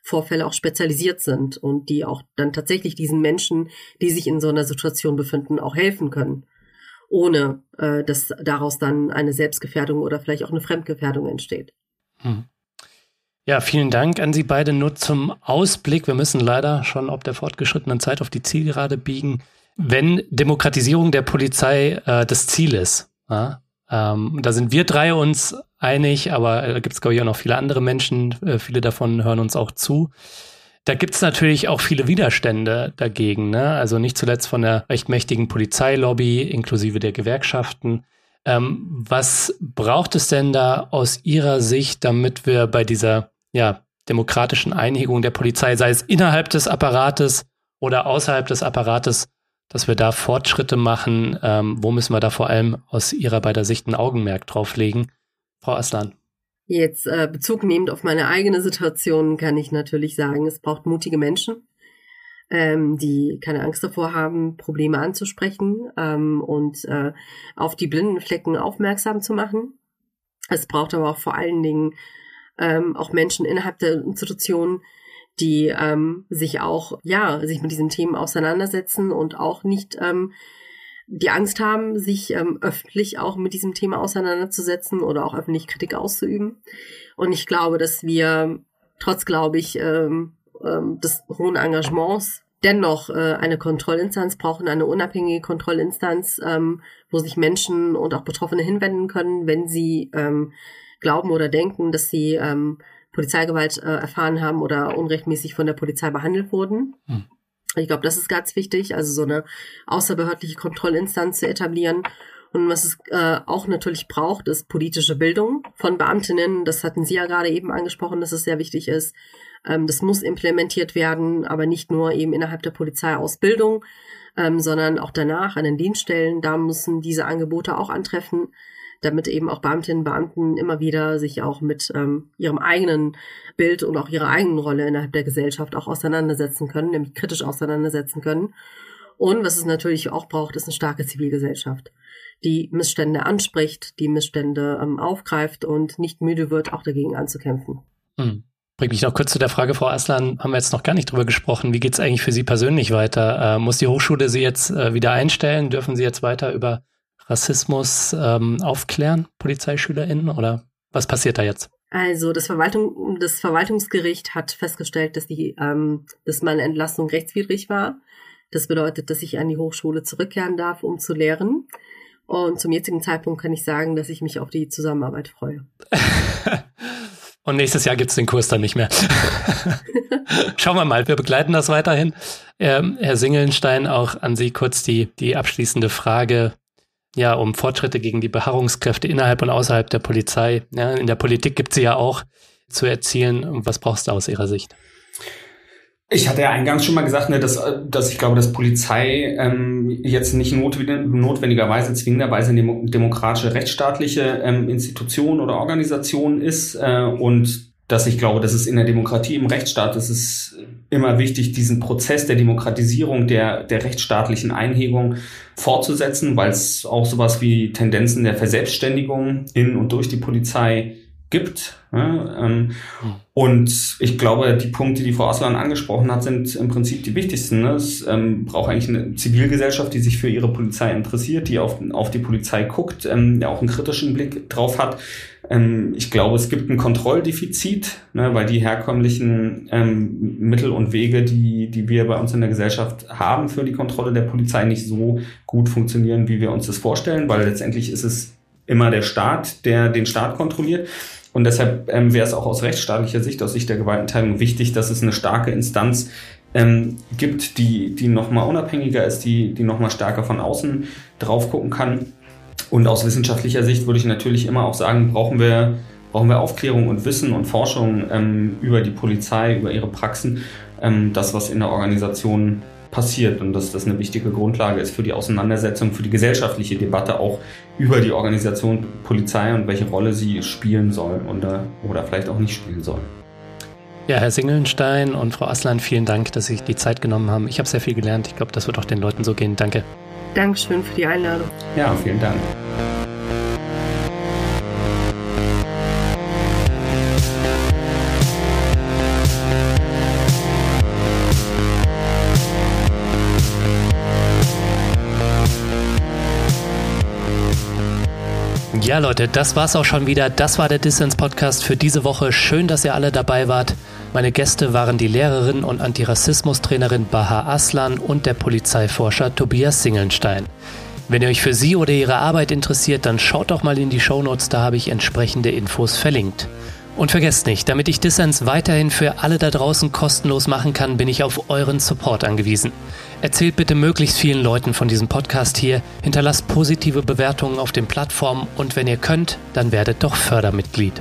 Vorfälle auch spezialisiert sind und die auch dann tatsächlich diesen Menschen, die sich in so einer Situation befinden, auch helfen können, ohne äh, dass daraus dann eine Selbstgefährdung oder vielleicht auch eine Fremdgefährdung entsteht. Hm. Ja, vielen Dank an Sie beide. Nur zum Ausblick. Wir müssen leider schon ob der fortgeschrittenen Zeit auf die Zielgerade biegen. Wenn Demokratisierung der Polizei äh, das Ziel ist, ja, ähm, da sind wir drei uns einig, aber da gibt es, glaube ich, auch noch viele andere Menschen. Äh, viele davon hören uns auch zu. Da gibt es natürlich auch viele Widerstände dagegen. Ne? Also nicht zuletzt von der recht mächtigen Polizeilobby inklusive der Gewerkschaften. Ähm, was braucht es denn da aus Ihrer Sicht, damit wir bei dieser ja, demokratischen Einigung der Polizei, sei es innerhalb des Apparates oder außerhalb des Apparates, dass wir da Fortschritte machen. Ähm, wo müssen wir da vor allem aus Ihrer beider Sicht ein Augenmerk drauf legen? Frau Aslan. Jetzt äh, Bezug nehmend auf meine eigene Situation kann ich natürlich sagen, es braucht mutige Menschen, ähm, die keine Angst davor haben, Probleme anzusprechen ähm, und äh, auf die blinden Flecken aufmerksam zu machen. Es braucht aber auch vor allen Dingen ähm, auch Menschen innerhalb der Institutionen, die ähm, sich auch, ja, sich mit diesen Themen auseinandersetzen und auch nicht ähm, die Angst haben, sich ähm, öffentlich auch mit diesem Thema auseinanderzusetzen oder auch öffentlich Kritik auszuüben. Und ich glaube, dass wir trotz, glaube ich, ähm, ähm, des hohen Engagements dennoch äh, eine Kontrollinstanz brauchen, eine unabhängige Kontrollinstanz, ähm, wo sich Menschen und auch Betroffene hinwenden können, wenn sie ähm, glauben oder denken, dass sie ähm, Polizeigewalt äh, erfahren haben oder unrechtmäßig von der Polizei behandelt wurden. Hm. Ich glaube, das ist ganz wichtig, also so eine außerbehördliche Kontrollinstanz zu etablieren. Und was es äh, auch natürlich braucht, ist politische Bildung von Beamtinnen. Das hatten Sie ja gerade eben angesprochen, dass es sehr wichtig ist. Ähm, das muss implementiert werden, aber nicht nur eben innerhalb der Polizeiausbildung, ähm, sondern auch danach an den Dienststellen. Da müssen diese Angebote auch antreffen, damit eben auch Beamtinnen und Beamten immer wieder sich auch mit ähm, ihrem eigenen Bild und auch ihrer eigenen Rolle innerhalb der Gesellschaft auch auseinandersetzen können, nämlich kritisch auseinandersetzen können. Und was es natürlich auch braucht, ist eine starke Zivilgesellschaft, die Missstände anspricht, die Missstände ähm, aufgreift und nicht müde wird, auch dagegen anzukämpfen. Hm. Bringt mich noch kurz zu der Frage, Frau Aslan, haben wir jetzt noch gar nicht drüber gesprochen. Wie geht es eigentlich für Sie persönlich weiter? Äh, muss die Hochschule Sie jetzt äh, wieder einstellen? Dürfen Sie jetzt weiter über Rassismus ähm, aufklären, PolizeischülerInnen? Oder was passiert da jetzt? Also das, Verwaltung, das Verwaltungsgericht hat festgestellt, dass, die, ähm, dass meine Entlassung rechtswidrig war. Das bedeutet, dass ich an die Hochschule zurückkehren darf, um zu lehren. Und zum jetzigen Zeitpunkt kann ich sagen, dass ich mich auf die Zusammenarbeit freue. *laughs* Und nächstes Jahr gibt's den Kurs dann nicht mehr. *laughs* Schauen wir mal, wir begleiten das weiterhin. Ähm, Herr Singelnstein, auch an Sie kurz die, die abschließende Frage. Ja, um Fortschritte gegen die Beharrungskräfte innerhalb und außerhalb der Polizei. Ja, in der Politik gibt sie ja auch zu erzielen. Was brauchst du aus Ihrer Sicht? Ich hatte ja eingangs schon mal gesagt, ne, dass, dass ich glaube, dass Polizei ähm, jetzt nicht notwendigerweise zwingenderweise eine demokratische, rechtsstaatliche ähm, Institution oder Organisation ist äh, und dass ich glaube, dass es in der Demokratie, im Rechtsstaat, ist es immer wichtig, diesen Prozess der Demokratisierung, der, der rechtsstaatlichen Einhebung fortzusetzen, weil es auch sowas wie Tendenzen der Verselbstständigung in und durch die Polizei gibt. Ja, ähm, hm. Und ich glaube, die Punkte, die Frau Aslan angesprochen hat, sind im Prinzip die wichtigsten. Ne? Es ähm, braucht eigentlich eine Zivilgesellschaft, die sich für ihre Polizei interessiert, die auf, auf die Polizei guckt, ähm, der auch einen kritischen Blick drauf hat. Ähm, ich glaube, es gibt ein Kontrolldefizit, ne, weil die herkömmlichen ähm, Mittel und Wege, die, die wir bei uns in der Gesellschaft haben für die Kontrolle der Polizei, nicht so gut funktionieren, wie wir uns das vorstellen, weil letztendlich ist es immer der Staat, der den Staat kontrolliert. Und deshalb ähm, wäre es auch aus rechtsstaatlicher Sicht, aus Sicht der Gewaltenteilung wichtig, dass es eine starke Instanz ähm, gibt, die, die nochmal unabhängiger ist, die, die nochmal stärker von außen drauf gucken kann. Und aus wissenschaftlicher Sicht würde ich natürlich immer auch sagen, brauchen wir, brauchen wir Aufklärung und Wissen und Forschung ähm, über die Polizei, über ihre Praxen, ähm, das, was in der Organisation passiert und dass das eine wichtige Grundlage ist für die Auseinandersetzung, für die gesellschaftliche Debatte auch über die Organisation Polizei und welche Rolle sie spielen soll oder, oder vielleicht auch nicht spielen soll. Ja, Herr Singelnstein und Frau Aslan, vielen Dank, dass Sie sich die Zeit genommen haben. Ich habe sehr viel gelernt. Ich glaube, das wird auch den Leuten so gehen. Danke. Dankeschön für die Einladung. Ja, vielen Dank. Ja, Leute, das war's auch schon wieder. Das war der Dissens Podcast für diese Woche. Schön, dass ihr alle dabei wart. Meine Gäste waren die Lehrerin und Antirassismus-Trainerin Baha Aslan und der Polizeiforscher Tobias Singelnstein. Wenn ihr euch für sie oder ihre Arbeit interessiert, dann schaut doch mal in die Shownotes, da habe ich entsprechende Infos verlinkt. Und vergesst nicht, damit ich Dissens weiterhin für alle da draußen kostenlos machen kann, bin ich auf euren Support angewiesen. Erzählt bitte möglichst vielen Leuten von diesem Podcast hier, hinterlasst positive Bewertungen auf den Plattformen und wenn ihr könnt, dann werdet doch Fördermitglied.